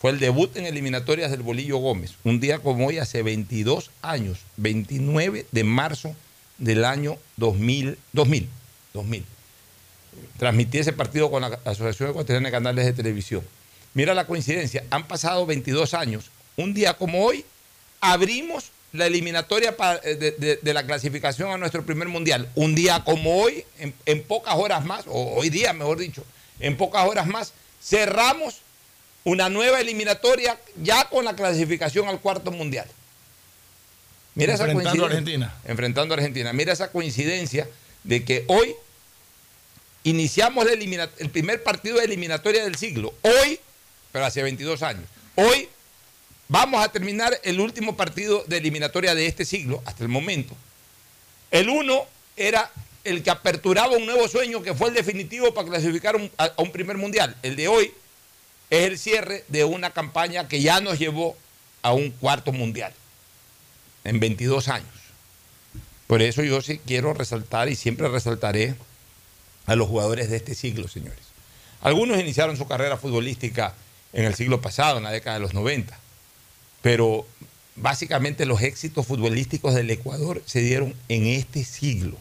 Fue el debut en eliminatorias del Bolillo Gómez, un día como hoy, hace 22 años, 29 de marzo del año 2000, 2000, 2000. Transmití ese partido con la Asociación Ecuatoriana de Canales de Televisión. Mira la coincidencia, han pasado 22 años. Un día como hoy, abrimos la eliminatoria de, de, de, la clasificación a nuestro primer mundial. Un día como hoy, en, pocas horas más, o hoy día mejor dicho, en pocas horas más, cerramos una nueva eliminatoria ya con la clasificación al cuarto mundial. Mira enfrentando esa a Argentina. Enfrentando a Argentina. Mira esa coincidencia de que hoy iniciamos el primer partido de eliminatoria del siglo. Hoy, pero hace 22 años. Hoy Vamos a terminar el último partido de eliminatoria de este siglo, hasta el momento. El uno era el que aperturaba un nuevo sueño que fue el definitivo para clasificar un, a, a, un primer mundial. El de hoy es el cierre de una campaña que ya nos llevó a un cuarto mundial en 22 años. Por eso yo sí quiero resaltar y siempre resaltaré a los jugadores de este siglo, señores. Algunos iniciaron su carrera futbolística en el siglo pasado, en la década de los 90 pero básicamente los éxitos futbolísticos del Ecuador se dieron en este siglo.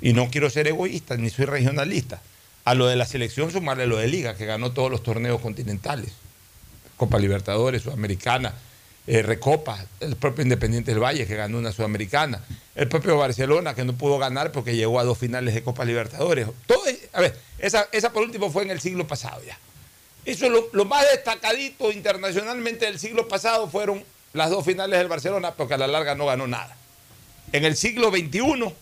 Y no quiero ser egoísta ni soy regionalista. A lo de la selección sumarle lo de Liga, que ganó todos los torneos continentales. Copa Libertadores, Sudamericana, eh, Recopa, el propio Independiente del Valle, que ganó una Sudamericana. El propio Barcelona, que no pudo ganar porque llegó a dos finales de Copa Libertadores. Todo, a ver, esa, esa por último fue en el siglo pasado ya. Eso es lo, más destacadito internacionalmente del siglo pasado fueron las dos finales del Barcelona, porque a la larga no ganó nada. En el siglo XXI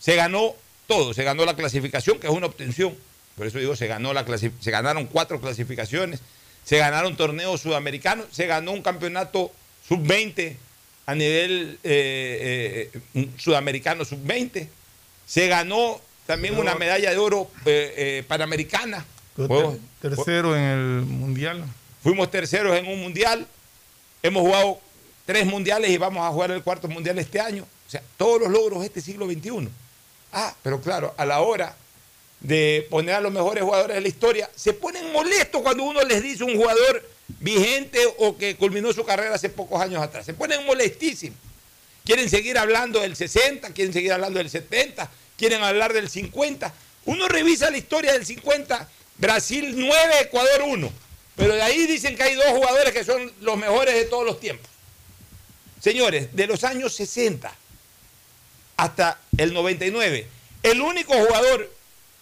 se ganó todo, se ganó la clasificación, que es una obtención. Por eso digo, se, ganó la se ganaron cuatro clasificaciones, se ganaron torneos sudamericanos, se ganó un campeonato sub-20 a nivel eh, eh, sudamericano sub-20, se ganó también una medalla de oro eh, panamericana. Juegos, tercero en el mundial. Fuimos terceros en un mundial. Hemos jugado tres mundiales y vamos a jugar el cuarto mundial este año. O sea, todos los logros de este siglo XXI. Ah, pero claro, a la hora de poner a los mejores jugadores de la historia, se ponen molestos cuando uno les dice un jugador vigente o que culminó su carrera hace pocos años atrás. Se ponen molestísimos. Quieren seguir hablando del 60, quieren seguir hablando del 70, quieren hablar del 50. Uno revisa la historia del 50 Brasil 9, Ecuador 1. Pero de ahí dicen que hay dos jugadores que son los mejores de todos los tiempos. Señores, de los años 60 hasta el 99, el único jugador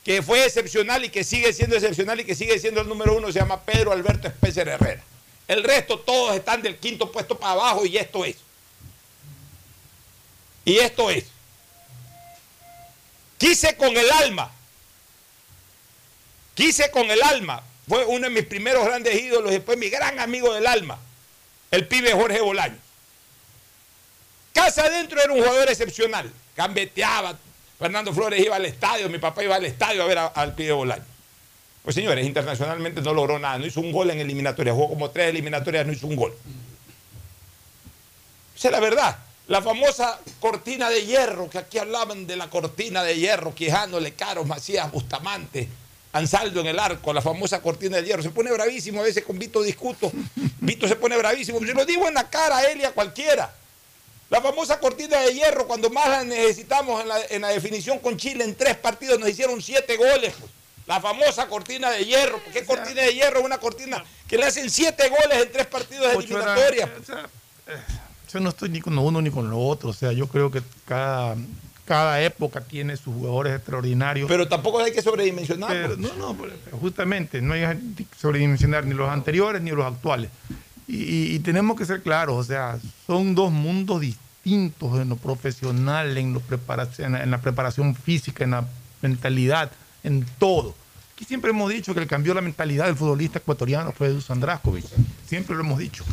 que fue excepcional y que sigue siendo excepcional y que sigue siendo el número uno, se llama Pedro Alberto Spencer Herrera. El resto todos están del quinto puesto para abajo y esto es. Y esto es. Quise con el alma. Quise con el alma. Fue uno de mis primeros grandes ídolos y después mi gran amigo del alma. El pibe Jorge Bolaño. Casa adentro era un jugador excepcional. Cambeteaba. Fernando Flores iba al estadio, mi papá iba al estadio a ver al pibe Bolaño. Pues señores, internacionalmente no logró nada, no hizo un gol en eliminatoria, jugó como tres eliminatorias, no hizo un gol. Esa es la verdad. La famosa cortina de hierro, que aquí hablaban de la cortina de hierro, Quijano, Caros, Macías, Bustamante, Ansaldo en el arco, la famosa cortina de hierro. Se pone bravísimo, a veces con Vito discuto. Vito se pone bravísimo. Yo lo digo en la cara a él y a cualquiera. La famosa cortina de hierro, cuando más la necesitamos en la, en la definición con Chile, en tres partidos nos hicieron siete goles. Pues. La famosa cortina de hierro. ¿Qué cortina de hierro? Una cortina que le hacen siete goles en tres partidos de eliminatoria. Eh, yo no estoy ni con uno ni con lo otro. O sea, yo creo que cada, cada época tiene sus jugadores extraordinarios. Pero tampoco hay que sobredimensionar. no, no, justamente, no hay que sobredimensionar ni los anteriores ni los actuales. Y, tenemos que ser claros, o sea, son dos mundos distintos en lo profesional, en, lo preparación, en la preparación física, en la mentalidad en todo. Aquí siempre hemos dicho que el cambió la mentalidad del futbolista ecuatoriano fue Dusan Draskovic. Siempre lo hemos dicho.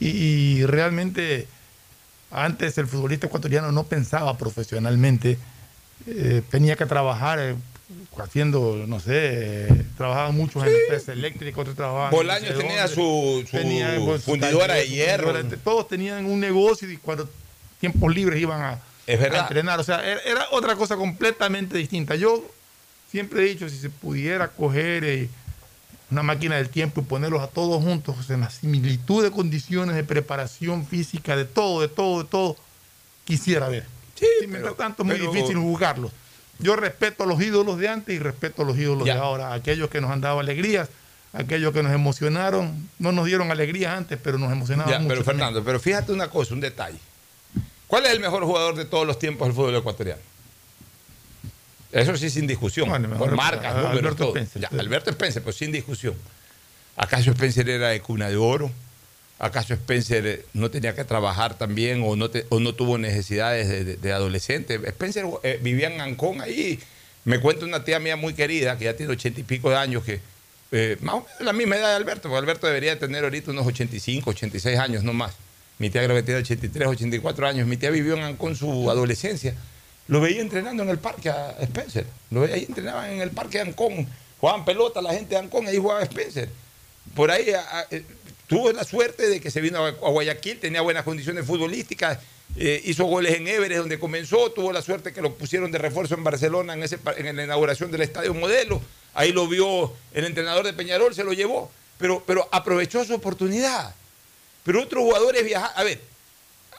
Y, realmente antes el futbolista ecuatoriano no pensaba profesionalmente. Eh, tenía que trabajar eh, haciendo, no sé, trabajaban muchos en empresas eléctricas, otros trabajaban. Bolaño tenía su, pues, fundidora de hierro. Todos tenían un negocio y cuando tiempos libres iban a, entrenar. O sea, era, otra cosa completamente distinta. Yo Siempre he dicho, si se pudiera coger eh, una máquina del tiempo y ponerlos a todos juntos en la similitud de condiciones de preparación física, de todo, de todo, de todo, quisiera ver. Sí, mientras tanto es muy difícil juzgarlos. Yo respeto a los ídolos de antes y respeto a los ídolos de ahora, aquellos que nos han dado alegrías, aquellos que nos emocionaron, no nos dieron alegrías antes, pero nos emocionaron mucho. Pero Fernando, pero fíjate una cosa, un detalle. ¿Cuál es el mejor jugador de todos los tiempos del fútbol ecuatoriano? Eso sí, sin discusión. por marcas, números, todo. Alberto Spencer, pues sin discusión. ¿Acaso Spencer era de cuna de oro? ¿Acaso Spencer eh, no tenía que trabajar también o no, tuvo necesidades de, adolescente? Spencer eh, vivía en Ancón ahí. Me cuenta una tía mía muy querida, que ya tiene ochenta y pico de años, que eh, más o menos la misma edad de Alberto, porque Alberto debería tener ahorita unos 85, 86 años no más. Mi tía creo que tiene 83, 84 años. Mi tía vivió en Ancón su adolescencia. Lo veía entrenando en el parque a Spencer. Lo veía ahí entrenaban en el parque de Ancón. Jugaban pelota la gente de Ancón, ahí jugaba Spencer. Por ahí tuvo la suerte de que se vino a, Guayaquil, tenía buenas condiciones futbolísticas, eh, hizo goles en Everest donde comenzó, tuvo la suerte que lo pusieron de refuerzo en Barcelona en, ese, en la inauguración del Estadio Modelo. Ahí lo vio el entrenador de Peñarol, se lo llevó, pero, pero aprovechó su oportunidad. Pero otros jugadores viajaron. A ver,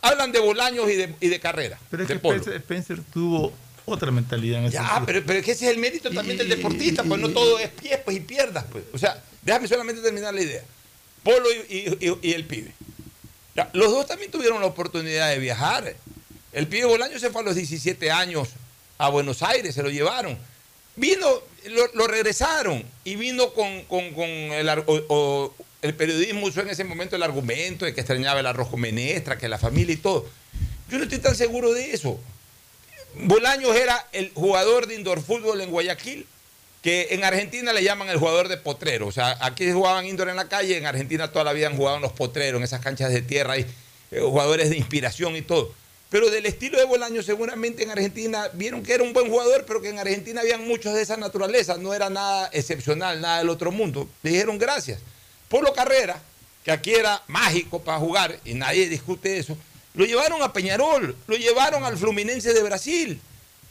hablan de Bolaños y de, y de carrera. Pero es que Spencer, tuvo otra mentalidad en ese Ya, pero, pero es que ese es el mérito también del deportista, pues no todo es pies pues, y pierdas. Pues. O sea, déjame solamente terminar la idea. Polo y, el pibe. los dos también tuvieron la oportunidad de viajar. El pibe Bolaños se fue a los 17 años a Buenos Aires, se lo llevaron. Vino, lo, regresaron y vino con, con, el periodismo usó en ese momento el argumento de que extrañaba el arroz con menestra, que la familia y todo. Yo no estoy tan seguro de eso. Bolaños era el jugador de indoor fútbol en Guayaquil, que en Argentina le llaman el jugador de potrero. O sea, aquí jugaban indoor en la calle, en Argentina toda la vida han jugado en los potreros, en esas canchas de tierra, hay eh, jugadores de inspiración y todo. Pero del estilo de Bolaños, seguramente en Argentina vieron que era un buen jugador, pero que en Argentina habían muchos de esa naturaleza, no era nada excepcional, nada del otro mundo. Le dijeron gracias. Polo Carrera, que aquí era mágico para jugar y nadie discute eso, lo llevaron a Peñarol, lo llevaron al Fluminense de Brasil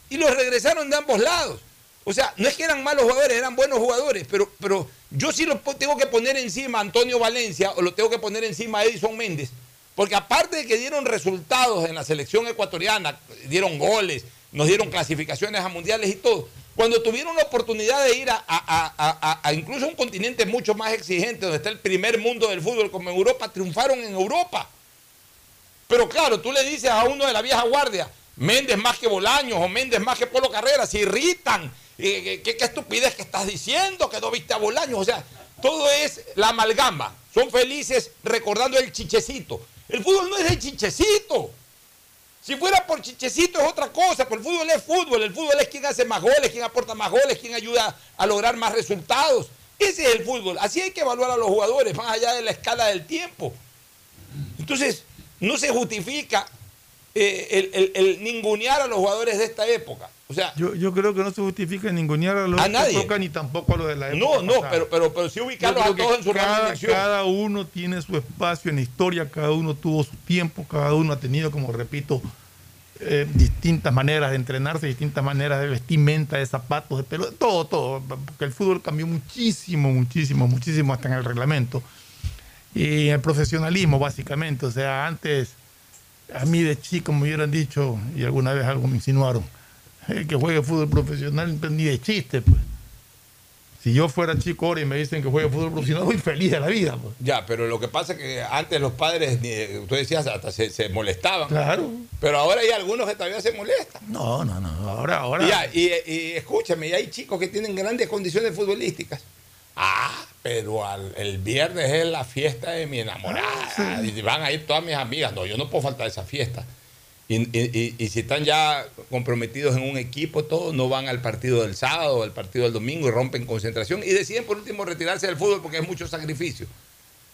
y lo regresaron de ambos lados. O sea, no es que eran malos jugadores, eran buenos jugadores, pero, pero yo sí lo tengo que poner encima a Antonio Valencia o lo tengo que poner encima a Edison Méndez, porque aparte de que dieron resultados en la selección ecuatoriana, dieron goles, nos dieron clasificaciones a mundiales y todo, cuando tuvieron la oportunidad de ir a, incluso un continente mucho más exigente, donde está el primer mundo del fútbol como en Europa, triunfaron en Europa. Pero claro, tú le dices a uno de la vieja guardia, Méndez más que Bolaños o Méndez más que Polo Carrera, se irritan ¿Qué, estupidez que estás diciendo? Que no viste a Bolaños. O sea, todo es la amalgama. Son felices recordando el chichecito. El fútbol no es el chichecito. Si fuera por chichecito es otra cosa, pero el fútbol es fútbol. El fútbol es quien hace más goles, quien aporta más goles, quien ayuda a lograr más resultados. Ese es el fútbol. Así hay que evaluar a los jugadores, más allá de la escala del tiempo. Entonces, no se justifica eh, el ningunear a los jugadores de esta época. O sea, yo, yo creo que no se justifica ningunear a los A esta nadie. época ni tampoco a los de la época. no, no, pasada. pero, pero, pero sí ubicarlos a que todos en su cada, cada uno tiene su espacio en la historia, cada uno tuvo su tiempo, cada uno ha tenido, como repito, eh, distintas maneras de entrenarse, distintas maneras de vestimenta, de zapatos, de pelo, todo, todo, porque el fútbol cambió muchísimo, muchísimo, muchísimo hasta en el reglamento. Y el profesionalismo, básicamente, o sea, antes, a mí de chico me hubieran dicho, y alguna vez algo me insinuaron, eh, que juegue fútbol profesional, pues, ni de chiste, pues. Si yo fuera chico ahora y me dicen que juegue fútbol profesional, voy feliz de la vida, pues. Ya, pero lo que pasa es que antes los padres, tú decías, hasta se, se molestaban. Claro. Pero ahora hay algunos que todavía se molestan. No, no, no. Ahora, ahora. Y, ya, y, y escúchame, y hay chicos que tienen grandes condiciones futbolísticas. Ah, pero al- el viernes es la fiesta de mi enamorada. Y van a ir todas mis amigas. No, yo no puedo faltar a esa fiesta. Y, si están ya comprometidos en un equipo, todos no van al partido del sábado al partido del domingo y rompen concentración y deciden por último retirarse del fútbol porque es mucho sacrificio.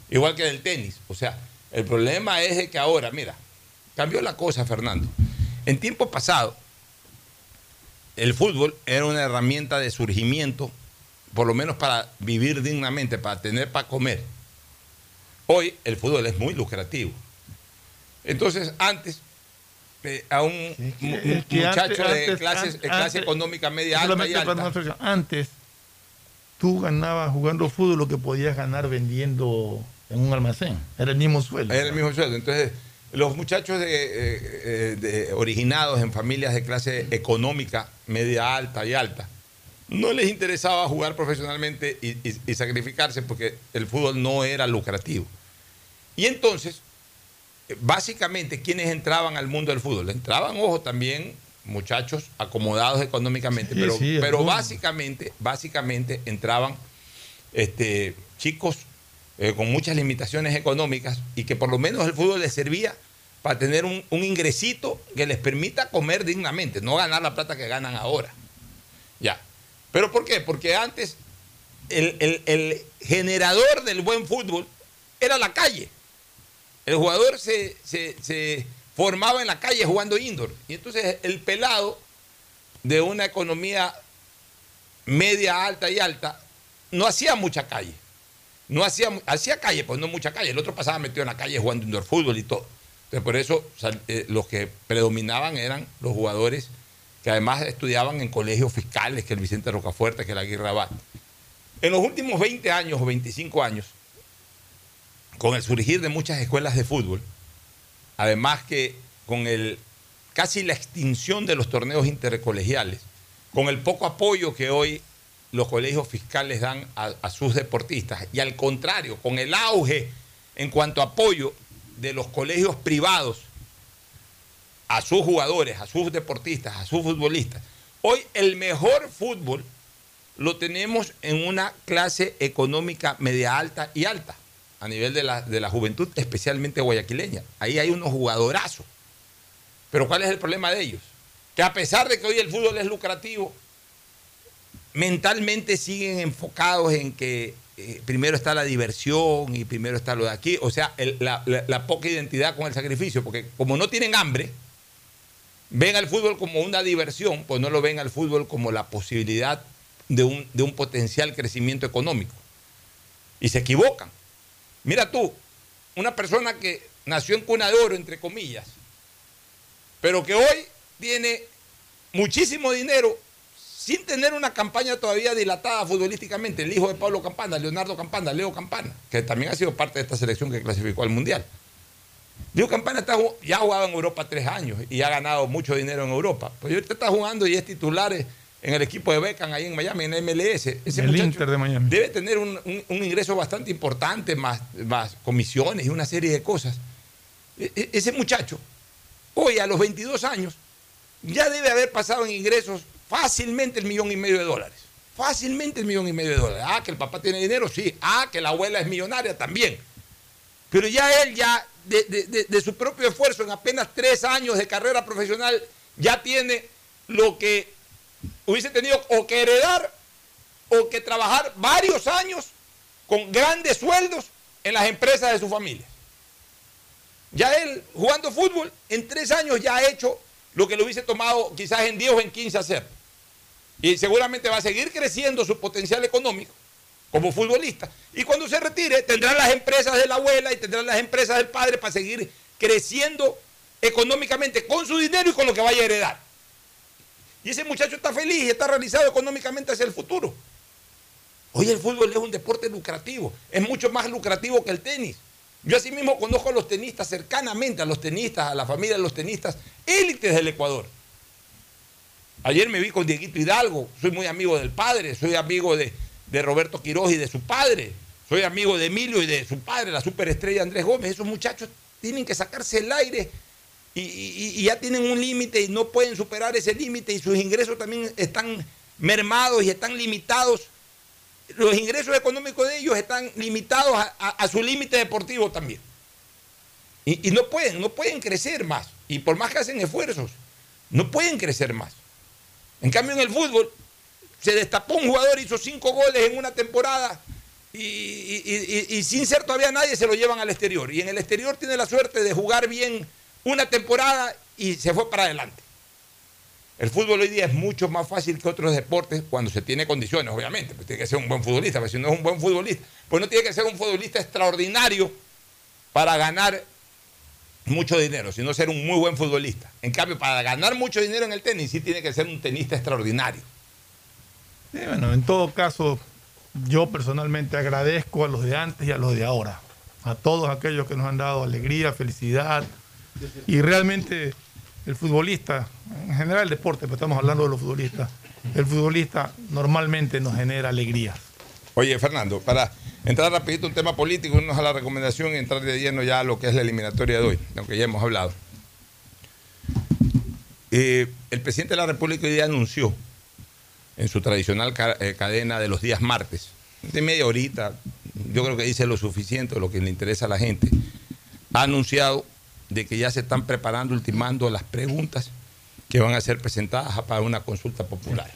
Igual que del tenis. O sea, el problema es que ahora, mira, cambió la cosa, Fernando. En tiempo pasado, el fútbol era una herramienta de surgimiento, por lo menos para vivir dignamente, para tener para comer. Hoy el fútbol es muy lucrativo. Entonces, antes, a un muchacho antes- de antes- clase, antes- económica media alta y alta. Antes, tú ganabas jugando fútbol lo que podías ganar vendiendo en un almacén. Era el mismo sueldo. Era el mismo sueldo. Entonces, los muchachos de, eh, eh, de- originados en familias de clase económica, media alta y alta, no les interesaba jugar profesionalmente y, y- y sacrificarse porque el fútbol no era lucrativo. Y entonces, básicamente, ¿quiénes entraban al mundo del fútbol? Entraban, ojo, también muchachos acomodados económicamente, Sí, pero, sí, pero básicamente, básicamente entraban este, chicos eh, con muchas limitaciones económicas y que por lo menos el fútbol les servía para tener un, un ingresito que les permita comer dignamente, no ganar la plata que ganan ahora. Ya. ¿Pero por qué? Porque antes el, el- el generador del buen fútbol era la calle. El jugador se, formaba en la calle jugando indoor. Y entonces el pelado de una economía media, alta y alta, no hacía mucha calle. No hacía, hacía calle, pues no mucha calle. El otro pasaba metido en la calle jugando indoor fútbol y todo. Entonces, por eso eh, los que predominaban eran los jugadores que además estudiaban en colegios fiscales, que el Vicente Rocafuerte, que el Aguirre Abad. En los últimos 20 años o 25 años, con el surgir de muchas escuelas de fútbol, además que con el casi la extinción de los torneos intercolegiales, con el poco apoyo que hoy los colegios fiscales dan a, a sus deportistas, y al contrario, con el auge en cuanto a apoyo de los colegios privados a sus jugadores, a sus deportistas, a sus futbolistas, hoy el mejor fútbol lo tenemos en una clase económica media alta y alta, a nivel de la, de la juventud, especialmente guayaquileña. Ahí hay unos jugadorazos. Pero ¿cuál es el problema de ellos? Que a pesar de que hoy el fútbol es lucrativo, mentalmente siguen enfocados en que eh, primero está la diversión y primero está lo de aquí, o sea, la, la- la poca identidad con el sacrificio, porque como no tienen hambre, ven al fútbol como una diversión, pues no lo ven al fútbol como la posibilidad de un, de un potencial crecimiento económico. Y se equivocan. Mira tú, una persona que nació en cuna de oro, entre comillas, pero que hoy tiene muchísimo dinero sin tener una campaña todavía dilatada futbolísticamente, el hijo de Pablo Campana, Leonardo Campana, Leo Campana, que también ha sido parte de esta selección que clasificó al Mundial. Leo Campana está, ya ha jugado en Europa tres años y ha ganado mucho dinero en Europa. Pues ahorita está jugando y es titular en el equipo de Beckham ahí en Miami, en MLS. Ese el Inter de Miami. debe tener un, un- un ingreso bastante importante, más, más comisiones y una serie de cosas. E- e- ese muchacho, hoy a los 22 años, ya debe haber pasado en ingresos fácilmente el millón y medio de dólares. Fácilmente el millón y medio de dólares. Ah, que el papá tiene dinero, sí. Ah, que la abuela es millonaria también. Pero ya él, ya de, de- de su propio esfuerzo, en apenas tres años de carrera profesional, ya tiene lo que hubiese tenido o que heredar o que trabajar varios años con grandes sueldos en las empresas de su familia. Ya él, jugando fútbol, en tres años ya ha hecho lo que le hubiese tomado quizás en 10 o en 15 hacer. Y seguramente va a seguir creciendo su potencial económico como futbolista. Y cuando se retire, tendrán las empresas de la abuela y tendrán las empresas del padre para seguir creciendo económicamente con su dinero y con lo que vaya a heredar. Y ese muchacho está feliz y está realizado económicamente hacia el futuro. Hoy el fútbol es un deporte lucrativo, es mucho más lucrativo que el tenis. Yo así mismo conozco a los tenistas cercanamente, a los tenistas, a la familia de los tenistas, élites del Ecuador. Ayer me vi con Dieguito Hidalgo, soy muy amigo del padre, soy amigo de, de Roberto Quiroz y de su padre, soy amigo de Emilio y de su padre, la superestrella Andrés Gómez. Esos muchachos tienen que sacarse el aire y, y- ya tienen un límite y no pueden superar ese límite y sus ingresos también están mermados y están limitados. Los ingresos económicos de ellos están limitados a, su límite deportivo también. Y, no pueden, no pueden crecer más. Y por más que hacen esfuerzos, no pueden crecer más. En cambio, en el fútbol, se destapó un jugador, hizo cinco goles en una temporada y- y sin ser todavía nadie se lo llevan al exterior. Y en el exterior tiene la suerte de jugar bien una temporada y se fue para adelante. El fútbol hoy día es mucho más fácil que otros deportes cuando se tiene condiciones, obviamente. Pues tiene que ser un buen futbolista, pero si no es un buen futbolista, pues no tiene que ser un futbolista extraordinario para ganar mucho dinero, sino ser un muy buen futbolista. En cambio, para ganar mucho dinero en el tenis, sí tiene que ser un tenista extraordinario. Bueno, en todo caso, yo personalmente agradezco a los de antes y a los de ahora. A todos aquellos que nos han dado alegría, felicidad. Y realmente el futbolista, en general el deporte, pero estamos hablando de los futbolistas, el futbolista normalmente nos genera alegría. Oye, Fernando, para entrar rapidito un tema político, irnos a la recomendación y entrar de lleno ya a lo que es la eliminatoria de hoy, de lo que ya hemos hablado. Eh, el presidente de la República hoy anunció en su tradicional eh, cadena de los días martes, de media horita, yo creo que dice lo suficiente, lo que le interesa a la gente, ha anunciado de que ya se están preparando, ultimando las preguntas que van a ser presentadas para una consulta popular.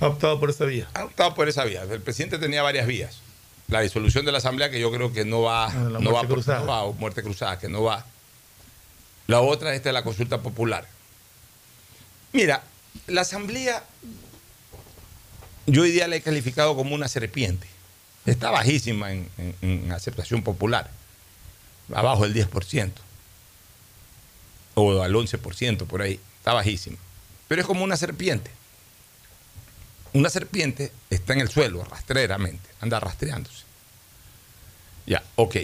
Ha optado por esa vía. Ha optado por esa vía. El presidente tenía varias vías. La disolución de la Asamblea, que yo creo que no va, Ah, la no va, por- no va, o muerte cruzada, que no va. La otra es esta de la consulta popular. Mira, la Asamblea, yo hoy día la he calificado como una serpiente. Está bajísima en, en- en aceptación popular, abajo del 10%, o al 11% por ahí, está bajísima. Pero es como una serpiente. Una serpiente está en el suelo, rastreramente, anda rastreándose. Ya, ok.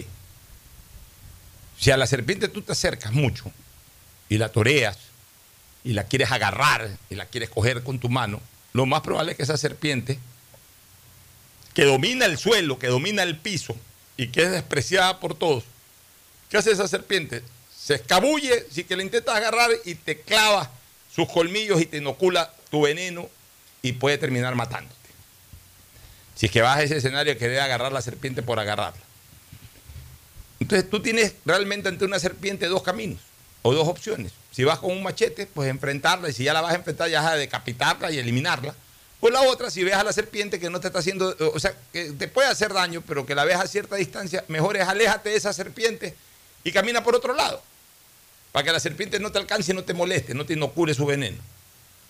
Si a la serpiente tú te acercas mucho y la toreas y la quieres agarrar y la quieres coger con tu mano, lo más probable es que esa serpiente, que domina el suelo, que domina el piso y que es despreciada por todos, ¿qué hace esa serpiente? Se escabulle si que la intentas agarrar y te clava sus colmillos y te inocula tu veneno y puede terminar matándote. Si es que vas a ese escenario de querer agarrar la serpiente por agarrarla. Entonces tú tienes realmente ante una serpiente dos caminos o dos opciones. Si vas con un machete, pues enfrentarla y si ya la vas a enfrentar ya vas a decapitarla y eliminarla. O la otra, si ves a la serpiente que no te está haciendo, o sea, que te puede hacer daño, pero que la ves a cierta distancia, mejor es aléjate de esa serpiente y camina por otro lado. Para que la serpiente no te alcance no te moleste, no te inocule su veneno.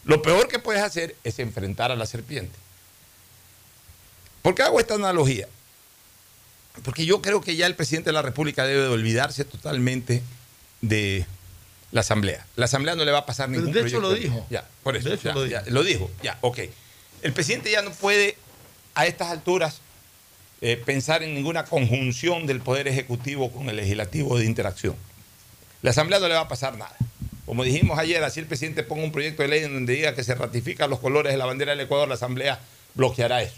Lo peor que puedes hacer es enfrentar a la serpiente. ¿Por qué hago esta analogía? Porque yo creo que ya el presidente de la República debe de olvidarse totalmente de la Asamblea. La Asamblea no le va a pasar Pero ningún de hecho proyecto lo dijo. Ya, por eso. De hecho ya, lo ya, dijo. lo dijo. Ya, ok. El presidente ya no puede, a estas alturas, eh, pensar en ninguna conjunción del Poder Ejecutivo con el Legislativo de interacción. La Asamblea no le va a pasar nada. Como dijimos ayer, así el presidente ponga un proyecto de ley en donde diga que se ratifican los colores de la bandera del Ecuador, la Asamblea bloqueará eso.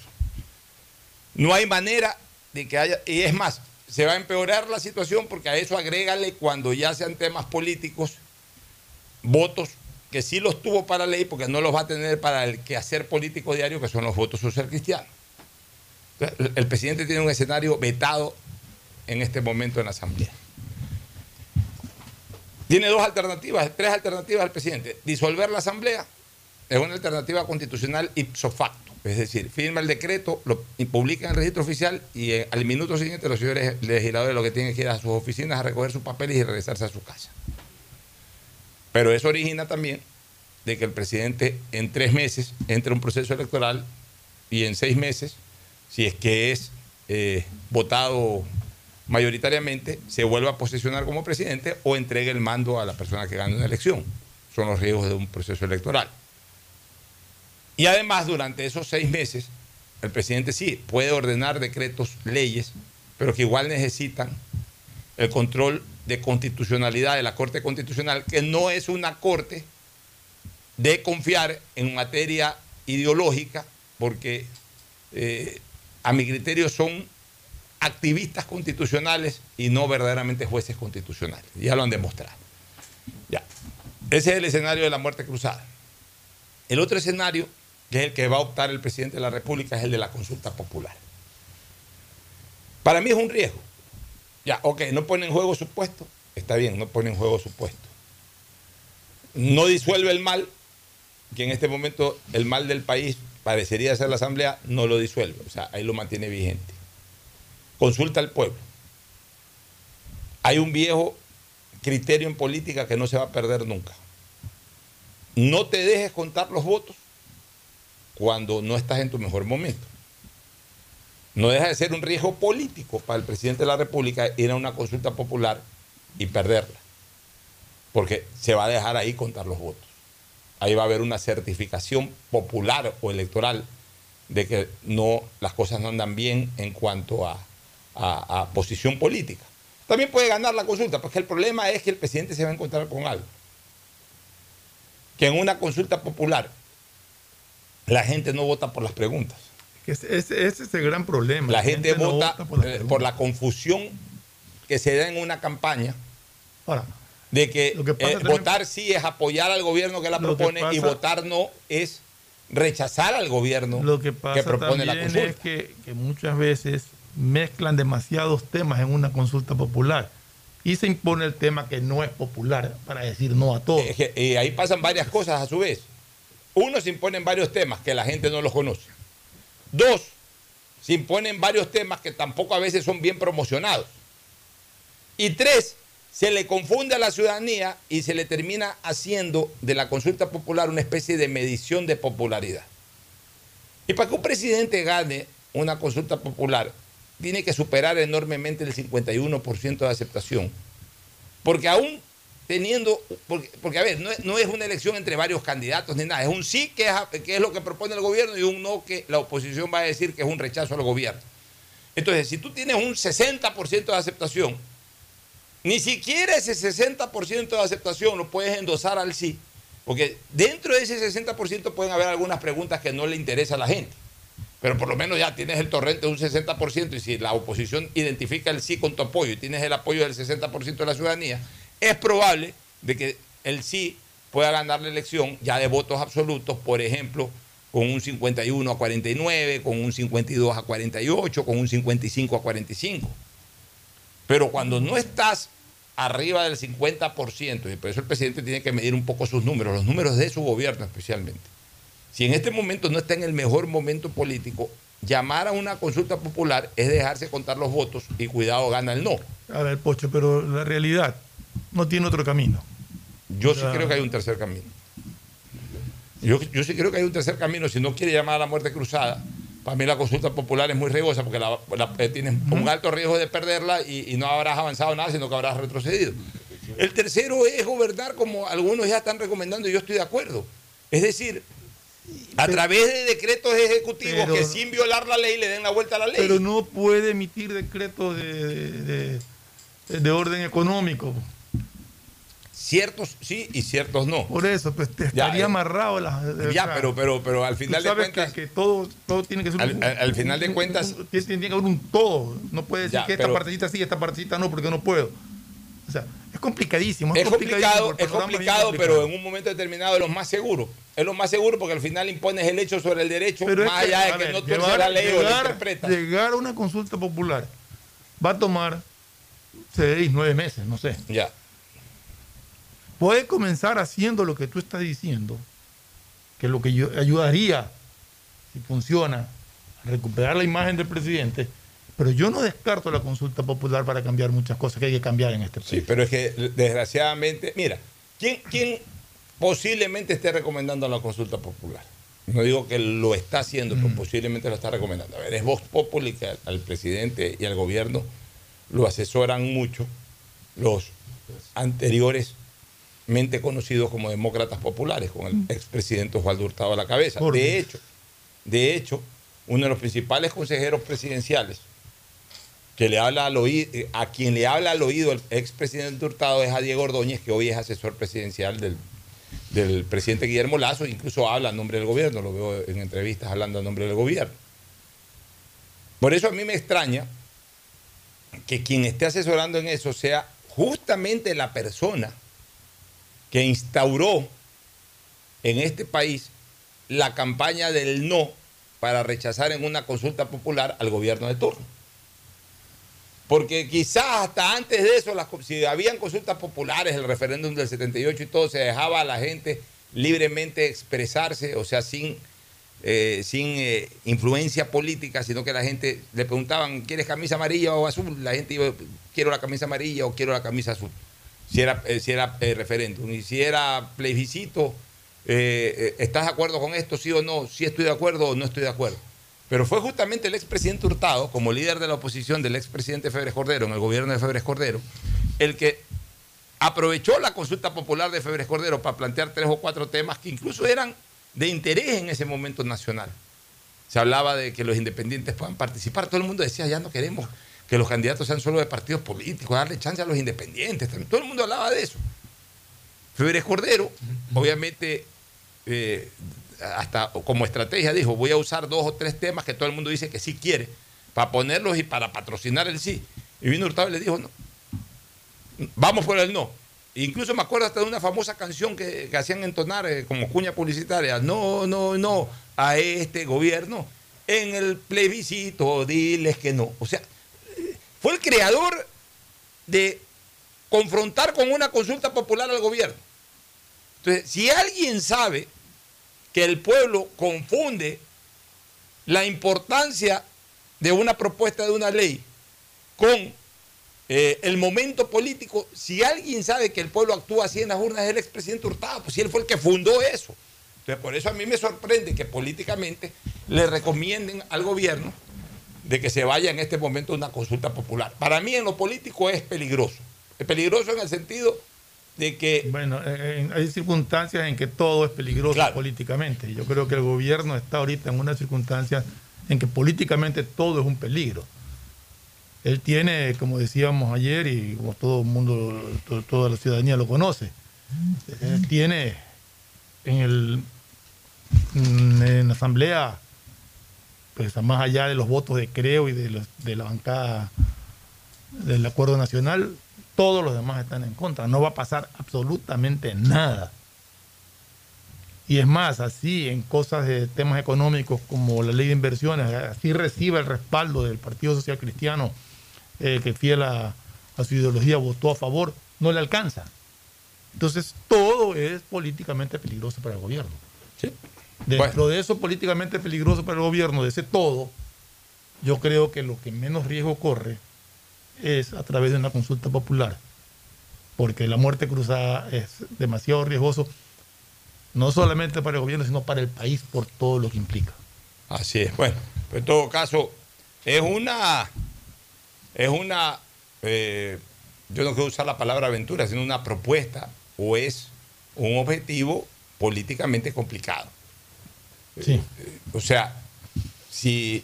No hay manera de que haya, y es más, se va a empeorar la situación porque a eso agrégale cuando ya sean temas políticos, votos que sí los tuvo para ley porque no los va a tener para el quehacer político diario, que son los votos social cristianos. El, presidente tiene un escenario vetado en este momento en la Asamblea. Tiene dos alternativas, tres alternativas al presidente. Disolver la Asamblea es una alternativa constitucional ipso facto. Es decir, firma el decreto, lo publica en el registro oficial y eh, al minuto siguiente los señores legisladores lo que tienen que ir a sus oficinas a recoger sus papeles y regresarse a su casa. Pero eso origina también de que el presidente en tres meses entre un proceso electoral y en seis meses, si es que es eh, votado mayoritariamente, se vuelva a posesionar como presidente o entregue el mando a la persona que gane una elección. Son los riesgos de un proceso electoral. Y además, durante esos seis meses, el presidente sí puede ordenar decretos, leyes, pero que igual necesitan el control de constitucionalidad de la Corte Constitucional, que no es una corte de confiar en materia ideológica, porque eh, a mi criterio son activistas constitucionales y no verdaderamente jueces constitucionales. Ya lo han demostrado. Ya. Ese es el escenario de la muerte cruzada. El otro escenario, que es el que va a optar el presidente de la República, es el de la consulta popular. Para mí es un riesgo. Ya, ok, no pone en juego su puesto. Está bien, no pone en juego su puesto. No disuelve el mal, que en este momento el mal del país parecería ser la Asamblea, no lo disuelve. O sea, ahí lo mantiene vigente. Consulta al pueblo. Hay un viejo criterio en política que no se va a perder nunca. No te dejes contar los votos cuando no estás en tu mejor momento. No deja de ser un riesgo político para el presidente de la República ir a una consulta popular y perderla. Porque se va a dejar ahí contar los votos. Ahí va a haber una certificación popular o electoral de que no, las cosas no andan bien en cuanto a, a, a posición política. También puede ganar la consulta, porque el problema es que el presidente se va a encontrar con algo. Que en una consulta popular la gente no vota por las preguntas. Ese, ese- ese es el gran problema. La gente, no vota, por eh, por la confusión que se da en una campaña Ahora, de que, Lo que pasa eh, también- votar sí es apoyar al gobierno que la Lo que propone y votar no es rechazar al gobierno Lo que pasa propone la consulta. es que, que muchas veces mezclan demasiados temas en una consulta popular y se impone el tema que no es popular para decir no a todo. Que, eh, ahí pasan varias cosas a su vez. Uno, se imponen varios temas que la gente no los conoce. Dos, se imponen varios temas que tampoco a veces son bien promocionados. Y tres, se le confunde a la ciudadanía y se le termina haciendo de la consulta popular una especie de medición de popularidad. Y para que un presidente gane una consulta popular, tiene que superar enormemente el 51% de aceptación. Porque aún teniendo, porque, a ver, no es, una elección entre varios candidatos ni nada, es un sí que que es lo que propone el gobierno y un no que la oposición va a decir que es un rechazo al gobierno. Entonces, si tú tienes un 60% de aceptación, ni siquiera ese 60% de aceptación lo puedes endosar al sí, porque dentro de ese 60% pueden haber algunas preguntas que no le interesa a la gente. Pero por lo menos ya tienes el torrente de un 60% y si la oposición identifica el sí con tu apoyo y tienes el apoyo del 60% de la ciudadanía, es probable de que el sí pueda ganar la elección ya de votos absolutos, por ejemplo, con un 51 a 49, con un 52 a 48, con un 55 a 45. Pero cuando no estás arriba del 50%, y por eso el presidente tiene que medir un poco sus números, los números de su gobierno especialmente. Si en este momento no está en el mejor momento político, llamar a una consulta popular es dejarse contar los votos y cuidado gana el no. A ver, Pocho, pero la realidad no tiene otro camino. Yo sí creo que hay un tercer camino. Yo, yo sí creo que hay un tercer camino. Si no quiere llamar a la muerte cruzada, para mí la consulta popular es muy riesgosa porque la, la- eh, tienes un alto riesgo de perderla y, y no habrás avanzado nada, sino que habrás retrocedido. El tercero es gobernar como algunos ya están recomendando y yo estoy de acuerdo. Es decir, a través de decretos ejecutivos Pero- que sin violar la ley le den la vuelta a la ley. Pero no puede emitir decretos de, de- de- de orden económico. Ciertos sí y ciertos no. Por eso, pues te estaría eh, amarrado la. o Ya, sea, pero, pero, pero al tú final de cuentas. que, que todo, todo tiene que ser Al- un- al- al final de cuentas- un- tiene, tiene que haber un todo. No puede decir Ya, que esta pero- partecita sí, esta partecita no, porque no puedo. O sea, es complicadísimo. Es complicado, es complicado, pero en un momento determinado es lo más seguro. Es lo más seguro porque al final impones el hecho sobre el derecho, Pero más que, allá de que ver, no llegar- la ley o la llegar- interpretas. Llegar a una consulta popular va a tomar seis, nueve meses, no sé. Ya. Puede comenzar haciendo lo que tú estás diciendo, que es lo que yo ayudaría, si funciona, a recuperar la imagen del presidente, pero yo no descarto la consulta popular para cambiar muchas cosas que hay que cambiar en este país. Sí, pero es que desgraciadamente, mira, ¿quién, quién posiblemente esté recomendando la consulta popular? No digo que lo está haciendo, pero posiblemente lo está recomendando. A ver, es Vox Populi que al, al presidente y al gobierno lo asesoran mucho los anteriores mente conocidos como demócratas populares, con el expresidente Osvaldo Hurtado a la cabeza. Por De hecho, de hecho, uno de los principales consejeros presidenciales que le habla al oído, a quien le habla al oído el expresidente Hurtado es a Diego Ordóñez, que hoy es asesor presidencial del, del presidente Guillermo Lazo, incluso habla a nombre del gobierno, lo veo en entrevistas hablando a nombre del gobierno. Por eso a mí me extraña que quien esté asesorando en eso sea justamente la persona que instauró en este país la campaña del no para rechazar en una consulta popular al gobierno de turno. Porque quizás hasta antes de eso, si habían consultas populares, el referéndum del 78 y todo, se dejaba a la gente libremente expresarse, o sea, sin, eh, sin eh, influencia política, sino que la gente le preguntaban, ¿quieres camisa amarilla o azul? La gente iba, quiero la camisa amarilla o quiero la camisa azul, si era, eh, si era eh, referéndum. Y si era plebiscito, eh, eh, ¿estás de acuerdo con esto, sí o no? Si estoy de acuerdo o no estoy de acuerdo. Pero fue justamente el expresidente Hurtado, como líder de la oposición del expresidente Febres Cordero, en el gobierno de Febres Cordero, el que aprovechó la consulta popular de Febres Cordero para plantear tres o cuatro temas que incluso eran de interés en ese momento nacional. Se hablaba de que los independientes puedan participar. Todo el mundo decía, ya no queremos que los candidatos sean solo de partidos políticos, darle chance a los independientes. Todo el mundo hablaba de eso. Febres Cordero, obviamente, eh, hasta como estrategia dijo, voy a usar dos o tres temas que todo el mundo dice que sí quiere, para ponerlos y para patrocinar el sí. Y vino Hurtado y le dijo, no, vamos por el no. Incluso me acuerdo hasta de una famosa canción que, que hacían entonar eh, como cuña publicitaria, no, no, no, a este gobierno, en el plebiscito, diles que no. O sea, fue el creador de confrontar con una consulta popular al gobierno. Entonces, si alguien sabe que el pueblo confunde la importancia de una propuesta de una ley con eh, el momento político, si alguien sabe que el pueblo actúa así en las urnas es el expresidente Hurtado, pues si él fue el que fundó eso. Entonces, por eso a mí me sorprende que políticamente le recomienden al gobierno de que se vaya en este momento una consulta popular. Para mí en lo político es peligroso. Es peligroso en el sentido de que... Bueno, eh, hay circunstancias en que todo es peligroso políticamente. Yo creo que el gobierno está ahorita en una circunstancia en que políticamente todo es un peligro. Él tiene, como decíamos ayer, y como todo el mundo, to- toda la ciudadanía lo conoce, él tiene en, el, en la asamblea, pues más allá de los votos de creo y de, la bancada del acuerdo nacional, todos los demás están en contra. No va a pasar absolutamente nada. Y es más, así en cosas de temas económicos como la ley de inversiones, así recibe el respaldo del Partido Social Cristiano, eh, que fiel a, a su ideología votó a favor, no le alcanza. Entonces, todo es políticamente peligroso para el gobierno. Dentro de eso políticamente peligroso para el gobierno, de ese todo, yo creo que lo que menos riesgo corre es a través de una consulta popular, porque la muerte cruzada es demasiado riesgoso, no solamente para el gobierno, sino para el país por todo lo que implica. Así es. Bueno, en todo caso, es una. Es una. eh, yo no quiero usar la palabra aventura, sino una propuesta o es un objetivo políticamente complicado. Sí. O sea, si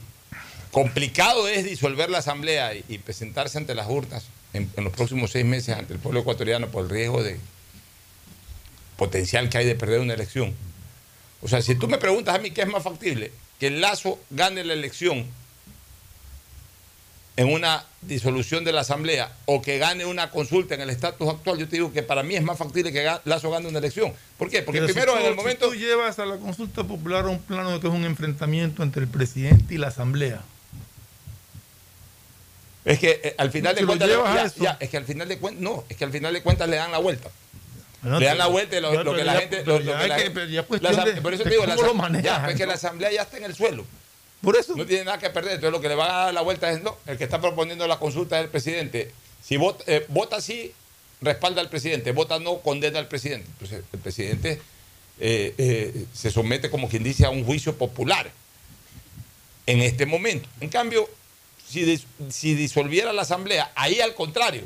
complicado es disolver la asamblea y, y presentarse ante las urnas en, en los próximos seis meses ante el pueblo ecuatoriano por el riesgo de potencial que hay de perder una elección. O sea, si tú me preguntas a mí qué es más factible, que el Lazo gane la elección en una disolución de la Asamblea o que gane una consulta en el estatus actual, yo te digo que para mí es más factible que Lazo gane una elección. ¿Por qué? Porque Pero si primero tú- en el si momento... tú llevas a la consulta popular a un plano de que es un enfrentamiento entre el presidente y la asamblea. Es que eh, al final Si de cuentas... ya- ya, es que al final de cuentas... No, es que al final de cuentas le dan la vuelta. Bueno, le dan la vuelta y lo, lo que la gente... es por eso te digo, la, ya, pues que la asamblea ya está en el suelo. No tiene nada que perder. Entonces lo que le va a dar la vuelta es no. El que está proponiendo la consulta es el presidente. Si vota, eh, vota sí, respalda al presidente. Vota no, condena al presidente. Entonces el presidente eh, eh, se somete, como quien dice, a un juicio popular en este momento. En cambio, si, si disolviera la asamblea, ahí al contrario.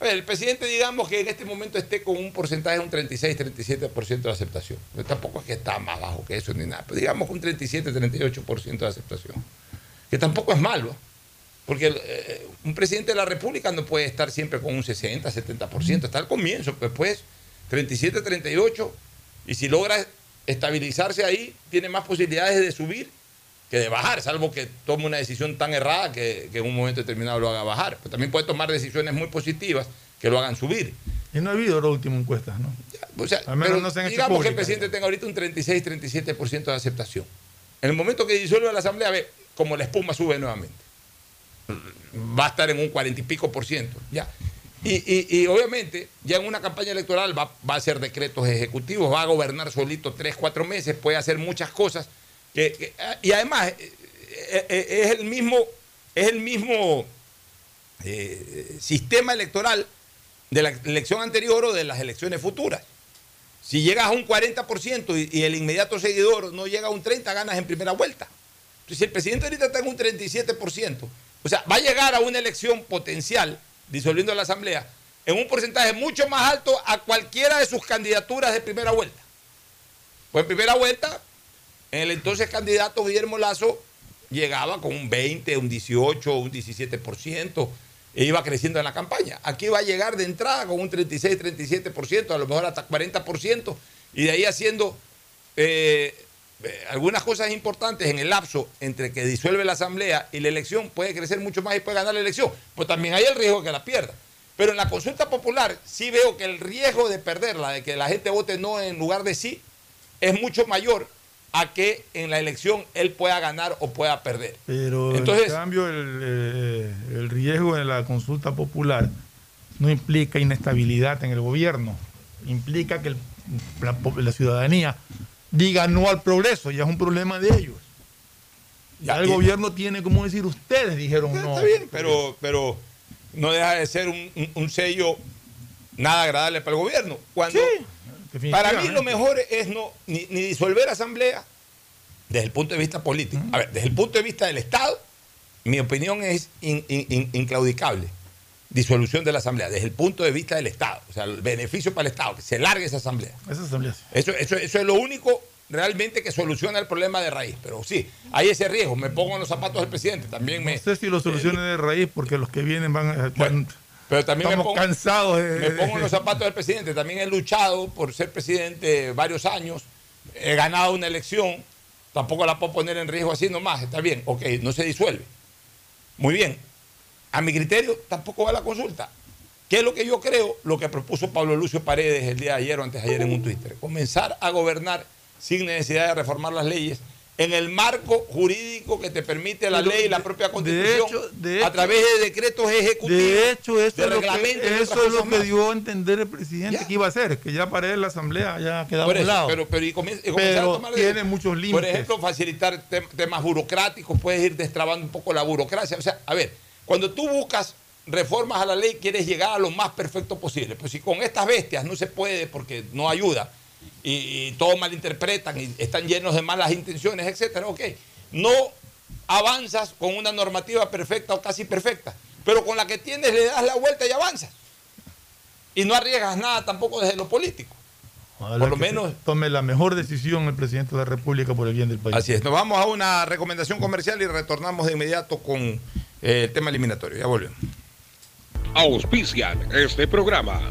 A ver, el presidente, digamos que en este momento esté con un porcentaje de un 36-37% de aceptación. Pero tampoco es que está más bajo que eso ni nada. Pero digamos un 37-38% de aceptación. Que tampoco es malo. Porque eh, un presidente de la República no puede estar siempre con un 60-70%. Está al comienzo, pues 37-38%. Y si logra estabilizarse ahí, tiene más posibilidades de subir que de bajar, salvo que tome una decisión tan errada que, que en un momento determinado lo haga bajar. Pero también puede tomar decisiones muy positivas que lo hagan subir. Y no ha habido la última encuesta, ¿no? O sea, Al menos pero no se han hecho digamos que el presidente tenga ahorita un 36-37% de aceptación. En el momento que disuelva la asamblea, ve, como la espuma sube nuevamente. Va a estar en un 40 y pico por ciento. Ya. Y, y- y obviamente, ya en una campaña electoral va, va a hacer decretos ejecutivos, va a gobernar solito 3, 4 meses, puede hacer muchas cosas. Que- y además, eh, eh, eh, es el mismo, es el mismo sistema electoral de la elección anterior o de las elecciones futuras. Si llegas a un 40% y, y el inmediato seguidor no llega a un 30%, ganas en primera vuelta. Entonces, si el presidente ahorita está en un 37%, o sea, va a llegar a una elección potencial, disolviendo la asamblea, en un porcentaje mucho más alto a cualquiera de sus candidaturas de primera vuelta. Pues en primera vuelta, el entonces candidato Guillermo Lazo llegaba con un 20, un 18, un 17%, e iba creciendo en la campaña. Aquí va a llegar de entrada con un 36, 37%, a lo mejor hasta 40%, y de ahí haciendo eh, eh, algunas cosas importantes en el lapso entre que disuelve la asamblea y la elección, puede crecer mucho más y puede ganar la elección. Pues también hay el riesgo de que la pierda. Pero en la consulta popular sí veo que el riesgo de perderla, de que la gente vote no en lugar de sí, es mucho mayor a que en la elección él pueda ganar o pueda perder. Pero Entonces- en cambio el, eh, el riesgo de la consulta popular no implica inestabilidad en el gobierno, implica que el- la, ciudadanía diga no al progreso, ya es un problema de ellos. Ya el gobierno tiene como decir, ustedes dijeron no. Está bien, pero, pero no deja de ser un, un- un sello nada agradable para el gobierno. Cuando para mí lo mejor es no ni, ni disolver asamblea desde el punto de vista político. A ver, desde el punto de vista del Estado, mi opinión es in- in- in- inclaudicable. Disolución de la asamblea, desde el punto de vista del Estado. O sea, el beneficio para el Estado, que se largue esa asamblea. Esa asamblea. Eso, eso, eso es lo único realmente que soluciona el problema de raíz. Pero sí, hay ese riesgo. Me pongo en los zapatos del presidente. También me. No sé si lo soluciones de raíz porque los que vienen van a... Pero también me pongo, cansados de... me pongo en los zapatos del presidente. También he luchado por ser presidente varios años. He ganado una elección. Tampoco la puedo poner en riesgo así nomás. Está bien, ok, no se disuelve. Muy bien. A mi criterio, tampoco va la consulta. ¿Qué es lo que yo creo? Lo que propuso Pablo Lucio Paredes el día de ayer o antes de ayer en un Twitter. Comenzar a gobernar sin necesidad de reformar las leyes en el marco jurídico que te permite la Pero ley y la propia de constitución hecho- de a través de decretos ejecutivos. De hecho, eso de es lo que, eso es lo que más. dio a entender el presidente que iba a hacer, que ya para él la asamblea ya quedaba Por eso, lado. pero, pero y y Pero a tomar tiene muchos límites. Por ejemplo, facilitar tem- temas burocráticos, puedes ir destrabando un poco la burocracia. O sea, a ver, cuando tú buscas reformas a la ley, quieres llegar a lo más perfecto posible. Pues si con estas bestias no se puede porque no ayuda y, y todos malinterpretan y están llenos de malas intenciones, etcétera, ok. No avanzas con una normativa perfecta o casi perfecta, pero con la que tienes le das la vuelta y avanzas. Y no arriesgas nada tampoco desde lo político. Ojalá por lo menos- tome la mejor decisión el presidente de la República por el bien del país. Así es, nos vamos a una recomendación comercial y retornamos de inmediato con eh, el tema eliminatorio. Ya volvemos. Auspician este programa.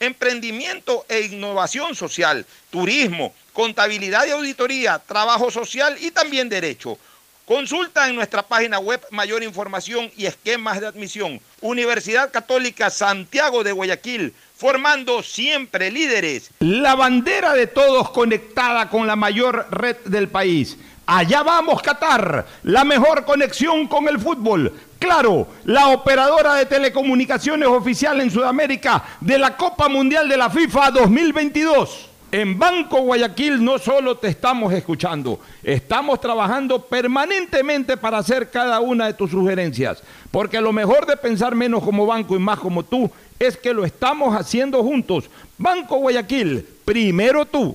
emprendimiento e innovación social, turismo, contabilidad y auditoría, trabajo social y también derecho. Consulta en nuestra página web mayor información y esquemas de admisión. Universidad Católica Santiago de Guayaquil, formando siempre líderes. La bandera de todos conectada con la mayor red del país. Allá vamos, Qatar, la mejor conexión con el fútbol. Claro, la operadora de telecomunicaciones oficial en Sudamérica de la Copa Mundial de la FIFA 2022. En Banco Guayaquil no solo te estamos escuchando, estamos trabajando permanentemente para hacer cada una de tus sugerencias, porque lo mejor de pensar menos como banco y más como tú es que lo estamos haciendo juntos. Banco Guayaquil, primero tú.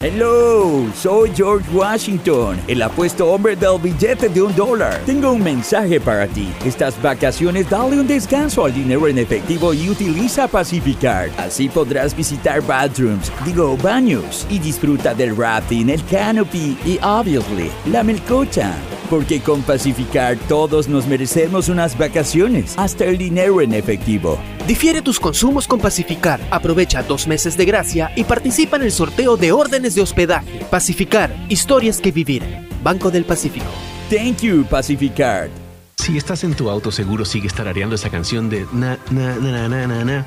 Hello, soy George Washington, el apuesto hombre del billete de un dólar. Tengo un mensaje para ti. Estas vacaciones dale un descanso al dinero en efectivo y utiliza Pacificard. Así podrás visitar bathrooms, digo baños, y disfruta del rafting, el canopy y, obviously, la melcocha. Porque con Pacificard todos nos merecemos unas vacaciones, hasta el dinero en efectivo. Difiere tus consumos con Pacificar. Aprovecha dos meses de gracia y participa en el sorteo de órdenes de hospedaje. Pacificar, historias que vivir. Banco del Pacífico. Thank you, Pacificard. Si estás en tu auto, seguro sigues tarareando esa canción de na, na, na, na, na, na,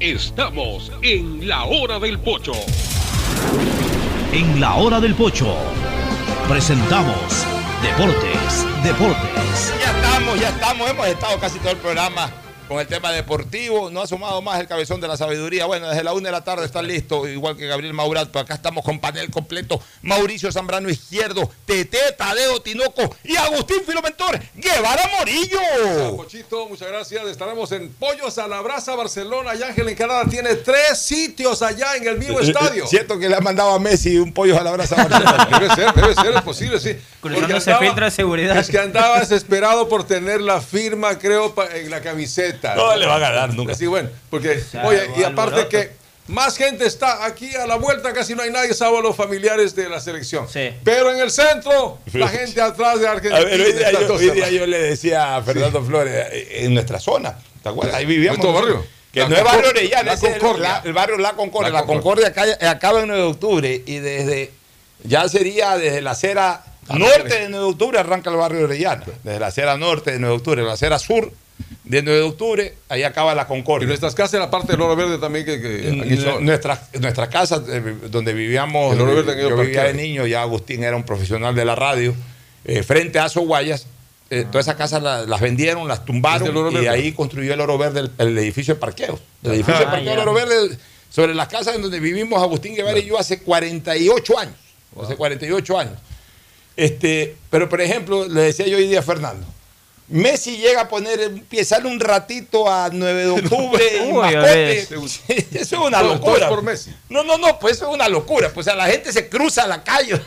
Estamos en la hora del pocho. En la hora del pocho presentamos Deportes, Deportes. Ya estamos, ya estamos. Hemos estado casi todo el programa con el tema deportivo. No ha sumado más el cabezón de la sabiduría. Bueno, desde la una de la tarde está listo, igual que Gabriel Maurat. Pero acá estamos con panel completo. Mauricio Zambrano Izquierdo, Tete, Tadeo Tinoco y Agustín Filomentor Guevara Morillo. Pochito, muchas gracias. Estaremos en Pollos a la Brasa, Barcelona. Y Ángel Encarada tiene tres sitios allá en el mismo estadio. Siento que le ha mandado a Messi un pollo a la brasa. a Barcelona. Debe ser, debe ser, es posible, sí. Cruzando filtro de seguridad. Es que andaba desesperado por tener la firma, creo, en la camiseta. No le va a ganar nunca. Sí, bueno, porque, oye, y aparte que más gente está aquí a la vuelta, casi no hay nadie, salvo los familiares de la selección. Pero en el centro, la gente atrás de A Argentina. ver, hoy día, yo, todo hoy día cerrado. yo le decía a Fernando Flores, eh, en nuestra zona, ¿te acuerdas? Ahí vivíamos. ¿Nuestro barrio? Que La no es barrio Orellana, es el- Concordia. la- el barrio La Concordia. La La Concordia acá- acaba en 9 de octubre y desde, ya sería desde la acera norte de 9 de octubre arranca el barrio de Orellana. Desde la acera norte de 9 de octubre, la acera sur de 9 de octubre, ahí acaba la Concordia. Y nuestras casas en la parte del Oro Verde también que, que aquí son. Nuestras nuestras casas eh, donde vivíamos, El Oro Verde yo vivía de niño, ya Agustín era un profesional de la radio, eh, frente a Azoguayas, eh, todas esas casas la- las vendieron, las tumbaron del y Verde. ahí construyó el Oro Verde, el, el edificio de parqueos. El edificio de Ah, parqueo del Oro Verde, sobre las casas en donde vivimos Agustín Guevara y yo hace 48 años. Hace 48 años. Este, pero por ejemplo, le decía yo hoy día a Fernando, Messi llega a poner, empieza un ratito a 9 de octubre en Uy, a Mascote. Eso es una locura. por Messi. No, no, no, pues eso es una locura. Pues a la gente se cruza la calle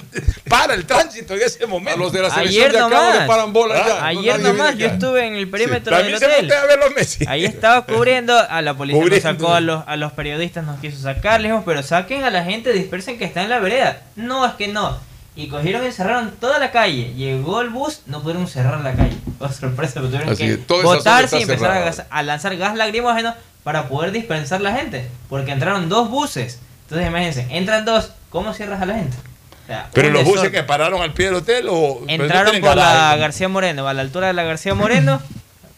para el tránsito en ese momento. A los de la Ayer nomás. ya. Ayer No, nadie nomás, viene yo acá. estuve en el perímetro También del se hotel. voltea a ver los Messi. Ahí estaba cubriendo, a la policía nos sacó a los, a los periodistas, nos quiso sacar, le dijimos, pero saquen a la gente, dispersen que está en la vereda. No, es que no. Y cogieron y cerraron toda la calle. Llegó el bus, no pudieron cerrar la calle. Oh, sorpresa, tuvieron Así que, botarse y empezar a, lanzar gas lacrimógeno para poder dispensar la gente. Porque entraron dos buses. Entonces imagínense, entran dos, ¿cómo cierras a la gente? Pero los buses que pararon al pie del hotel o... Entraron por la García Moreno, a la altura de la García Moreno.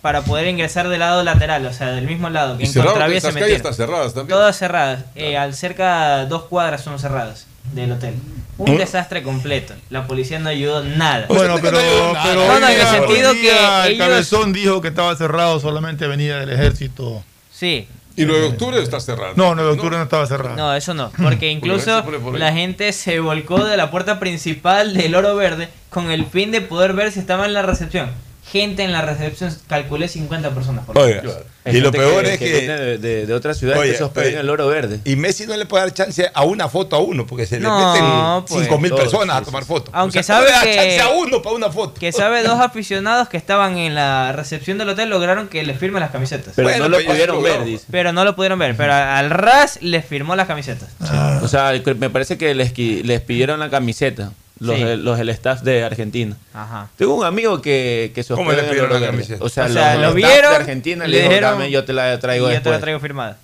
para poder ingresar del lado lateral, o sea, del mismo lado que y. Calles están cerradas también. Todas cerradas, eh, al cerca dos cuadras son cerradas del hotel un ¿Eh? desastre completo. La policía no ayudó nada. Bueno, pero, pero no, no, en el sentido que el cabezón dijo que estaba cerrado solamente venía del ejército. Sí. Y 9 de octubre está cerrado. No, 9 de octubre no, estaba cerrado. No, eso no, porque incluso la gente se volcó de la puerta principal del Oro Verde con el fin de poder ver si estaba en la recepción gente en la recepción, calculé 50 personas. Por Oiga, y lo peor es que, de, de, de, otra ciudad que eh, el oro verde. Y Messi no le puede dar chance a una foto a uno, porque se no, le meten pues, 5 mil personas a tomar fotos. Aunque sabe no le que, chance a uno para una foto. Que sabe dos aficionados que estaban en la recepción del hotel lograron que les firmen las camisetas. Pero no lo pues, pudieron ver, dice. Pero no lo pudieron ver, pero al Ras les firmó las camisetas. O sea, me parece que les pidieron la camiseta los, sí. los del staff de Argentina. Ajá. Tengo un amigo que, que se ¿Cómo le pidieron la camiseta? O sea, o sea los, lo vieron. De Argentina le, dijeron, dame, yo te la traigo. Y yo te la traigo firmada.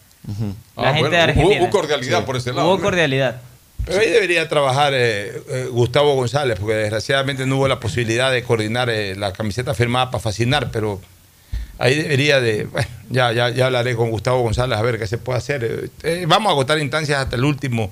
La ah, gente de Argentina. Hubo, cordialidad por ese lado. Hubo cordialidad. Pero ahí debería trabajar eh, eh, Gustavo González, porque desgraciadamente no hubo la posibilidad de coordinar eh, la camiseta firmada para fascinar, pero ahí debería de. Bueno, ya, ya, ya hablaré con Gustavo González a ver qué se puede hacer. Eh, vamos a agotar instancias hasta el último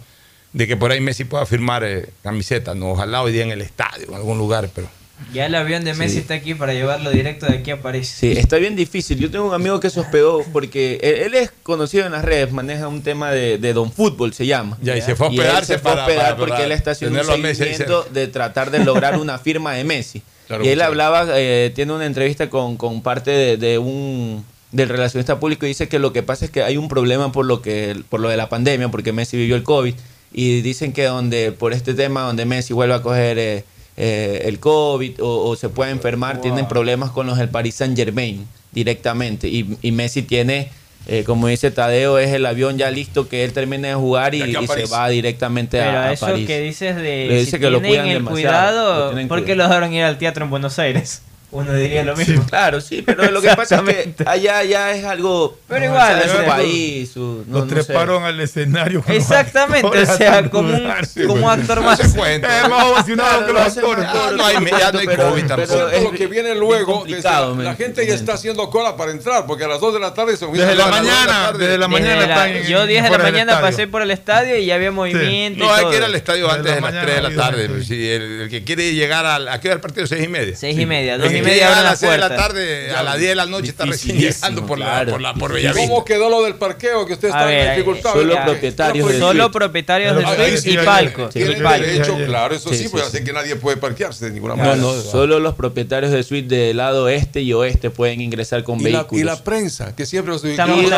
de que por ahí Messi pueda firmar eh, camisetas. No, ojalá hoy día en el estadio, en algún lugar, pero. Ya el avión de Messi está aquí para llevarlo directo de aquí a París. Sí, está bien difícil. Yo tengo un amigo que se hospedó porque él, es conocido en las redes, maneja un tema de, Don Fútbol, se llama. Ya, y se fue a hospedar. se fue a hospedar para, para, porque para él está haciendo un seguimiento de tratar de lograr una firma de Messi. Y él hablaba, eh, tiene una entrevista con, con parte de, de un del relacionista público y dice que lo que pasa es que hay un problema por lo que por lo de la pandemia porque Messi vivió el COVID y dicen que donde por este tema, donde Messi vuelve a coger eh, eh, el COVID o, o, se puede enfermar, wow. tienen problemas con los del Paris Saint Germain directamente. Y, y Messi tiene, eh, como dice Tadeo, es el avión ya listo que él termine de jugar y, y se va directamente Pero a, a eso París. que dices de Le dice que lo cuidan el demasiado, cuidado, lo tienen porque cuidado. lo dejaron ir al teatro en Buenos Aires? uno diría lo mismo. Sí, claro, sí, pero lo que pasa es que allá ya es algo. Pero no, igual, es su país. Su, no, Los no treparon sé. al escenario. Exactamente, o sea, como un, como actor más. No Se eh, más vacinado que los actores. no hay, ya no hay pero, COVID tampoco. Pero es, lo que viene luego. Desde, la gente ya está haciendo cola para entrar, porque a las 2 de la tarde se Desde la mañana, desde la mañana. Yo 10 de la mañana pasé por el estadio y ya había movimiento. No, hay que ir al estadio antes de las 3 de la tarde. El que quiere llegar a. ¿A qué hora el partido? 6 y media. 6 y media, y media a las 6 de la tarde, a las 10 de la noche está recién llegando por, la, por, la, por Bellavista. ¿Cómo quedó lo del parqueo que usted está en dificultad? Solo propietarios, del solo propietarios del suite y palco. Tienen derecho, claro, eso sí, pues ya sé que nadie puede parquearse de ninguna manera. No, no, solo los propietarios de suite del lado este y oeste pueden ingresar con vehículos. Y la prensa, que siempre los ubicamos.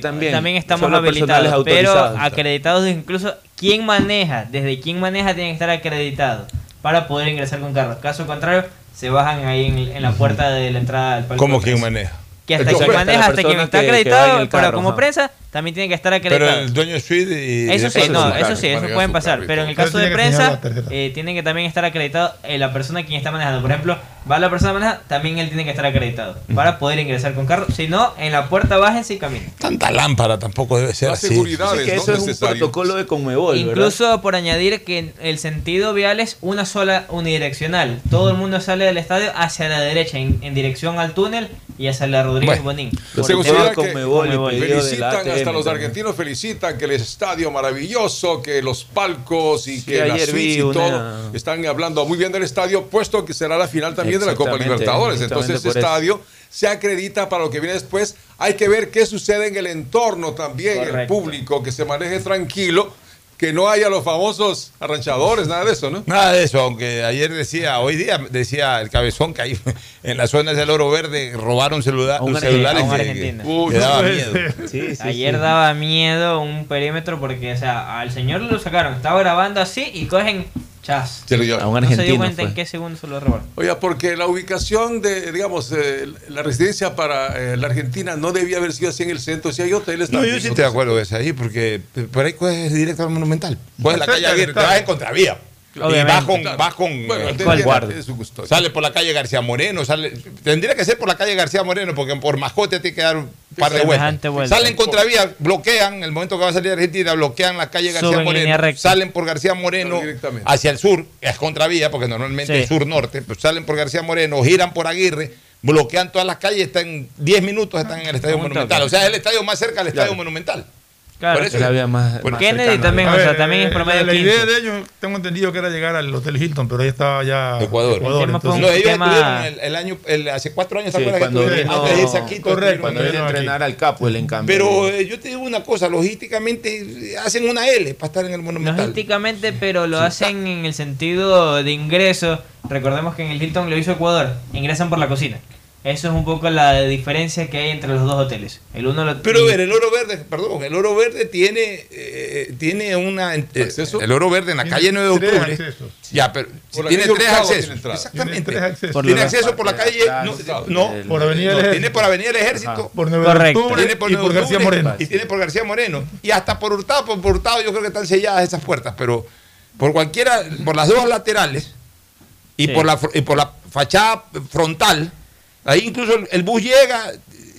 También, también estamos habilitados, pero acreditados incluso quién maneja, desde quién maneja tiene que estar acreditado para poder ingresar con carros. Caso contrario, se bajan ahí en, en la puerta de la entrada al palco. ¿Cómo quien maneja? Que hasta que maneja, hasta quien está acreditado, pero como presa, también tiene que estar acreditado. Pero el dueño suite y eso sí, no, eso sí, eso pueden pasar. Pero en el caso de prensa, eh, tiene que también estar acreditado eh, la persona quien está manejando. Por ejemplo, va la persona manejando, también él tiene que estar acreditado para poder ingresar con carro. Si no, en la puerta bájense y caminen. Tanta lámpara tampoco debe ser así. Eso es un protocolo de Conmebol. Incluso por añadir que el sentido vial es una sola unidireccional. Todo el mundo sale del estadio hacia la derecha, en, dirección al túnel y hacia la Rodríguez bueno, Bonín. Se Conmebol, que, Conmebol, los argentinos felicitan que el estadio maravilloso, que los palcos y que las suites y todo están hablando muy bien del estadio, puesto que será la final también de la Copa Libertadores. Entonces, este estadio se acredita para lo que viene después. Hay que ver qué sucede en el entorno también, el público, que se maneje tranquilo que no haya los famosos arranchadores, nada de eso, ¿no? Nada de eso, aunque ayer decía, hoy día decía el cabezón que ahí en las zonas del Oro Verde robaron celula un celulares que, Uy, que daba miedo. Ayer daba miedo un perímetro porque, o sea, al señor lo sacaron, estaba grabando así y cogen Chas. Se dio. A un argentino. No se dio cuenta fue. en qué segundo se lo robaron. Oiga, porque la ubicación de, digamos, eh, la residencia para eh, la Argentina no debía haber sido así en el centro. Si hay hoteles. No, yo sí te acuerdo de esa ahí, porque por ahí pues, es directo al Monumental. Pues la calle abierta. Vas en contravía. Y Obviamente. va con, Claro. va con Bueno, eh, tiene- con tiene guardia. su custodia. Sale por la calle García Moreno, sale, tendría que ser por la calle García Moreno, porque por mascota tiene que dar un par de vueltas. vuelta. Salen contravía, bloquean, el momento que va a salir Argentina, bloquean la calle García Suben Moreno, salen por García Moreno hacia el sur, es contravía, porque normalmente Sí. es sur-norte, pues salen por García Moreno, giran por Aguirre, bloquean todas las calles, están en 10 minutos están en el Estadio Monumental. O sea, es el estadio más cerca al Estadio Claro. Monumental. Claro. Por eso Es la vía más- Kennedy cercana. también, o sea, también es eh, promedio La 15. idea de ellos, tengo entendido que era llegar al Hotel Hilton, pero ahí estaba ya Ecuador. Ecuador, El entonces- ellos tema- el, el año, el- hace cuatro años, ¿te Sí, acuerdas que cuando estuvieron? vino- Antes de irse a Quito, Correcto, Cuando en- viene a aquí. entrenar al capo, el en cambio. Pero eh, yo te digo una cosa, logísticamente eh, hacen una L para estar en el Monumental. Logísticamente, pero lo hacen en el sentido de ingreso. Recordemos que en el Hilton lo hizo Ecuador. Ingresan por la cocina. Eso es un poco la diferencia que hay entre los dos hoteles. El uno lo Pero a ver, el oro verde, perdón, el oro verde tiene, eh, tiene una. eh, el oro verde en la Tiene calle 9 de octubre. Ya, pero si tiene tres accesos. tiene. Exactamente. Tiene tres accesos. Por tiene acceso por la calle. No, no, Por Avenida del no, Ejército. tiene por Avenida del Ejército. Ajá. por 9 de Correcto. octubre Tiene por, y 9 por de García octubre, Moreno. Y tiene por García Moreno. Y hasta por Hurtado, por, por Hurtado yo creo que están selladas esas puertas, pero por cualquiera, por las dos laterales y, Sí. por, la, fr- y por la fachada frontal, ahí incluso el, el bus llega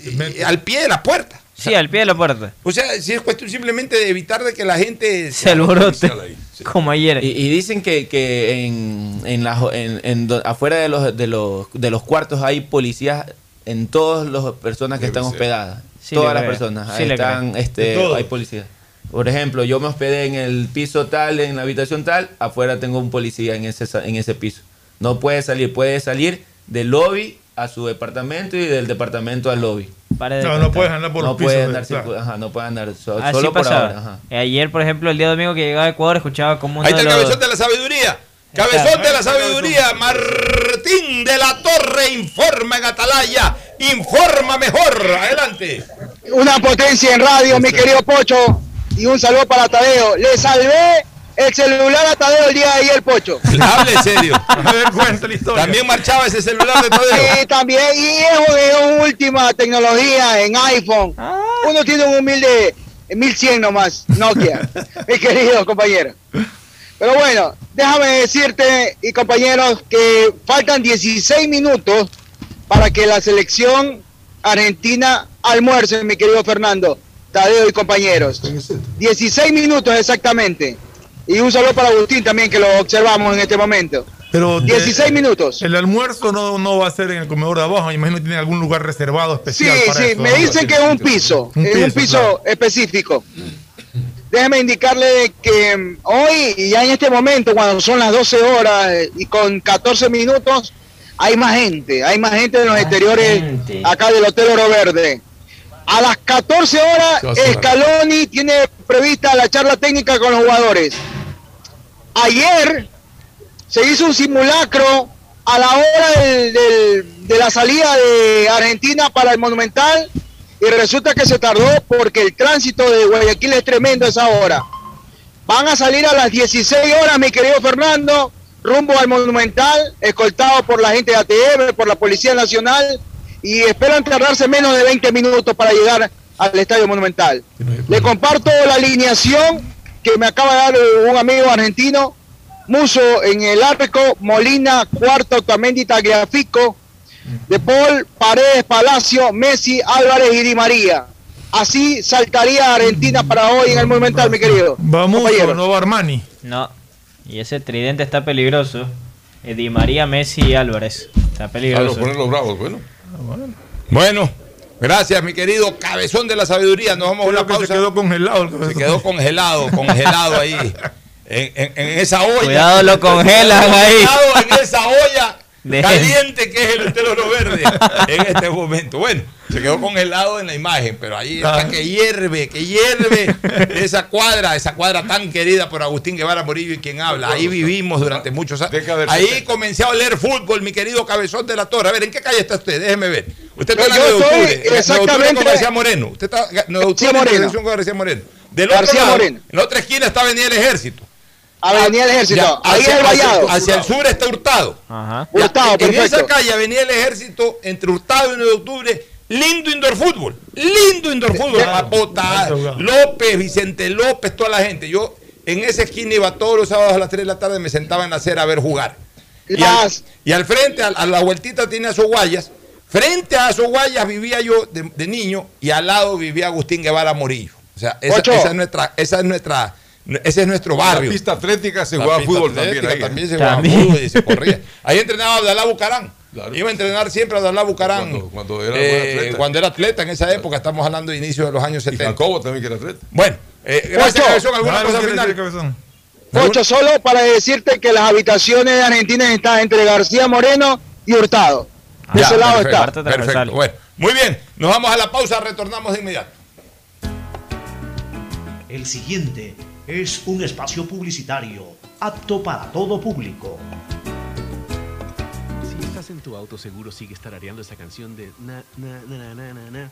eh, al pie de la puerta. Sí, al pie de la puerta. O sea, si es cuestión simplemente de evitar de que la gente Se alborote. sí. Como ayer. Y, y dicen que, que en, en la, en, en do- afuera de los, de, los, de los cuartos hay policías en todas las personas que Debe están ser. hospedadas. Sí, todas las creo. personas. Sí, ahí le están, este, hay policías. Por ejemplo, yo me hospedé en el piso tal, en la habitación tal, afuera tengo un policía en ese, sa- en ese piso. No puede salir, puede salir del lobby a su departamento y del departamento al lobby. No, no puedes andar por no los pisos. andar, circu- ajá, no puede andar so- Así solo por pasaba. ahora. ajá. Eh, Ayer, por ejemplo, el día domingo que llegaba a Ecuador, escuchaba como uno Ahí está el los... cabezón de la sabiduría. Cabezón de la sabiduría, Martín de la Torre informa en Atalaya. Informa mejor. Adelante. Una potencia en radio, mi querido Pocho. Y un saludo para Tadeo. Le salvé el celular a Tadeo el día de ayer, Pocho. Hable en serio. A ver, cuenta la historia. También marchaba ese celular de Tadeo. Sí, también. Y es última tecnología en iPhone. Uno tiene un humilde 1100 nomás, Nokia. mi querido compañero. Pero bueno, déjame decirte, y compañeros, que faltan 16 minutos para que la selección argentina almuerce, mi querido Fernando, Tadeo y compañeros. 16 minutos exactamente. Y un saludo para Agustín también, que lo observamos en este momento. Pero de- 16 minutos. El almuerzo no, no va a ser en el comedor de abajo, me imagino que tiene algún lugar reservado Sí, especial para sí, eso, me ¿no? dicen que es un piso, Un es un piso, piso claro. específico. Déjeme indicarle que mm, hoy y ya en este momento, cuando son las 12 horas eh, y con 14 minutos, hay más gente, hay más gente en los exteriores gente. acá del Hotel Oro Verde. A las 14 horas. Scaloni tiene prevista la charla técnica con los jugadores. Ayer se hizo un simulacro a la hora del- del- de la salida de Argentina para el Monumental y resulta que se tardó porque el tránsito de Guayaquil es tremendo a esa hora. Van a salir a las 16 horas, mi querido Fernando, rumbo al Monumental, escoltado por la gente de ATM, por la Policía Nacional y esperan tardarse menos de 20 minutos para llegar al Estadio Monumental. Le comparto la alineación que me acaba de dar eh, un amigo argentino. Muso en el arco, Molina, Cuarto, Otamendi, Tagliafico, De Paul, Paredes, Palacio, Messi, Álvarez y Di María. Así saltaría Argentina para hoy en el Monumental, mi querido. Vamos, no va Armani. No. Y ese tridente está peligroso. Eh, Di María, Messi y Álvarez. Está peligroso. Claro, los bravos, bueno. Bueno, gracias, mi querido cabezón de la sabiduría. Nos vamos a una pausa. se quedó congelado. Se quedó congelado, congelado ahí. En, en- en esa olla. Cuidado, lo congelan ahí. Congelado en esa olla De- caliente que es el Hotel Oro Verde en este momento. Bueno, se quedó congelado en la imagen, pero ahí está que hierve, que hierve esa cuadra, esa cuadra tan querida por Agustín Guevara Morillo y quien habla. Ahí vivimos durante muchos años. Ahí comencé a leer fútbol, mi querido cabezón de la torre. A ver, ¿en qué calle está usted? Déjeme ver. Usted está en la Yo 9 de octubre. en la 9 de octubre exactamente- con García Moreno. Usted está en la 9 de octubre en la Moreno. dirección con García Moreno. Del otro García lado, Moreno. en la otra esquina está Avenida del Ejército. Avenida del Ejército. Ya, Ahí hacia, es el vallado. hacia el sur está Hurtado. Ajá. Ya, Hurtado, en, en esa calle, Avenida del Ejército, entre Hurtado y 9 de octubre, lindo indoor fútbol. Lindo indoor fútbol. Mapota, López, Vicente López, toda la gente. Yo en esa esquina iba todos los sábados a las 3 de la tarde, me sentaba en la acera a ver jugar. Y al, y al frente, a, a la vueltita tenía Soguayas. Frente a Soguayas vivía yo de, de niño y al lado vivía Agustín Guevara Morillo. O sea, esa es nuestra, esa es nuestra, ese es nuestro barrio. La pista atlética se La jugaba fútbol también. ahí. también se jugaba fútbol y se corría. Ahí entrenaba Abdalá Bucarán. Iba a entrenar siempre a Abdalá Bucarán. Cuando- cuando era eh, atleta. cuando era atleta en esa época, estamos hablando de inicio de los años 70. Jacobo también que era atleta. Bueno, eh, gracias. Cabezón. ¿Alguna Claro, cosa final? Ocho, solo para decirte que las habitaciones de Argentina están entre García Moreno y Hurtado. De Ya, ese lado perfecto, está. Perfecto. Bueno, muy bien. Nos vamos a la pausa, retornamos de inmediato. El siguiente es un espacio publicitario apto para todo público. Si estás en tu auto, seguro sigues tarareando esa canción de na, na, na, na, na, na,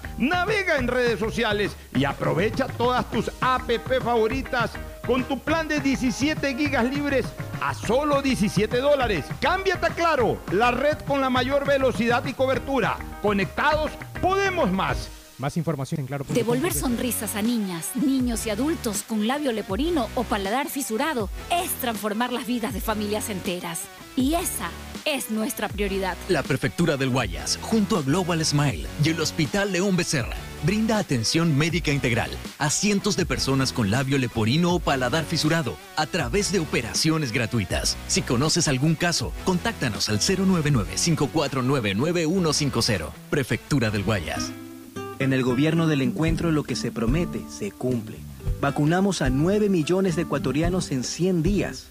navega en redes sociales y aprovecha todas tus app favoritas con tu plan de 17 gigas libres a solo 17 dólares. Cámbiate a Claro, la red con la mayor velocidad y cobertura. Conectados, podemos más. Más información en claro. Devolver sonrisas a niñas, niños y adultos con labio leporino o paladar fisurado es transformar las vidas de familias enteras. Y esa es nuestra prioridad. La Prefectura del Guayas, junto a Global Smile y el Hospital León Becerra, brinda atención médica integral a cientos de personas con labio leporino o paladar fisurado a través de operaciones gratuitas. Si conoces algún caso, contáctanos al 099-549-9150. Prefectura del Guayas. En el gobierno del encuentro lo que se promete se cumple. Vacunamos a 9 millones de ecuatorianos en 100 días.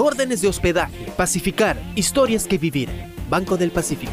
órdenes de hospedaje. Pacificar, historias que vivir. Banco del Pacífico.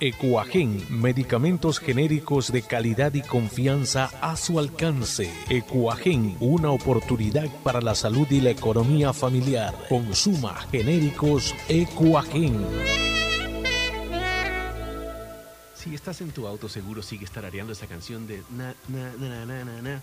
Ecuagen, medicamentos genéricos de calidad y confianza a su alcance. Ecuagen, una oportunidad para la salud y la economía familiar. Consuma genéricos Ecuagen. Si estás en tu auto, seguro sigues tarareando esa canción de na, na, na, na, na, na,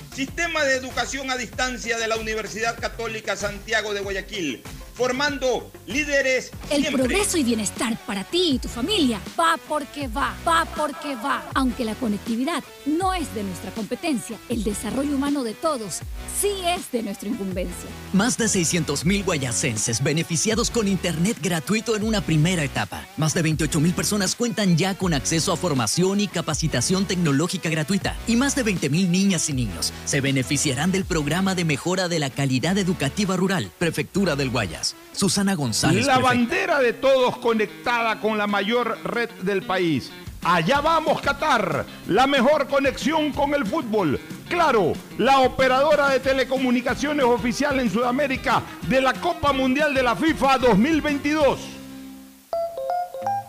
Sistema de Educación a Distancia de la Universidad Católica Santiago de Guayaquil, formando líderes. El siempre. progreso y bienestar para ti y tu familia va porque va, va porque va. Aunque la conectividad no es de nuestra competencia, el desarrollo humano de todos sí es de nuestra incumbencia. Más de 600.000 guayacenses beneficiados con Internet gratuito en una primera etapa. Más de 28.000 personas cuentan ya con acceso a formación y capacitación tecnológica gratuita. Y más de 20.000 niñas y niños se beneficiarán del programa de mejora de la calidad educativa rural, Prefectura del Guayas. Susana González. La prefecta. bandera de todos conectada con la mayor red del país. Allá vamos Qatar, la mejor conexión con el fútbol. Claro, la operadora de telecomunicaciones oficial en Sudamérica de la Copa Mundial de la FIFA 2022.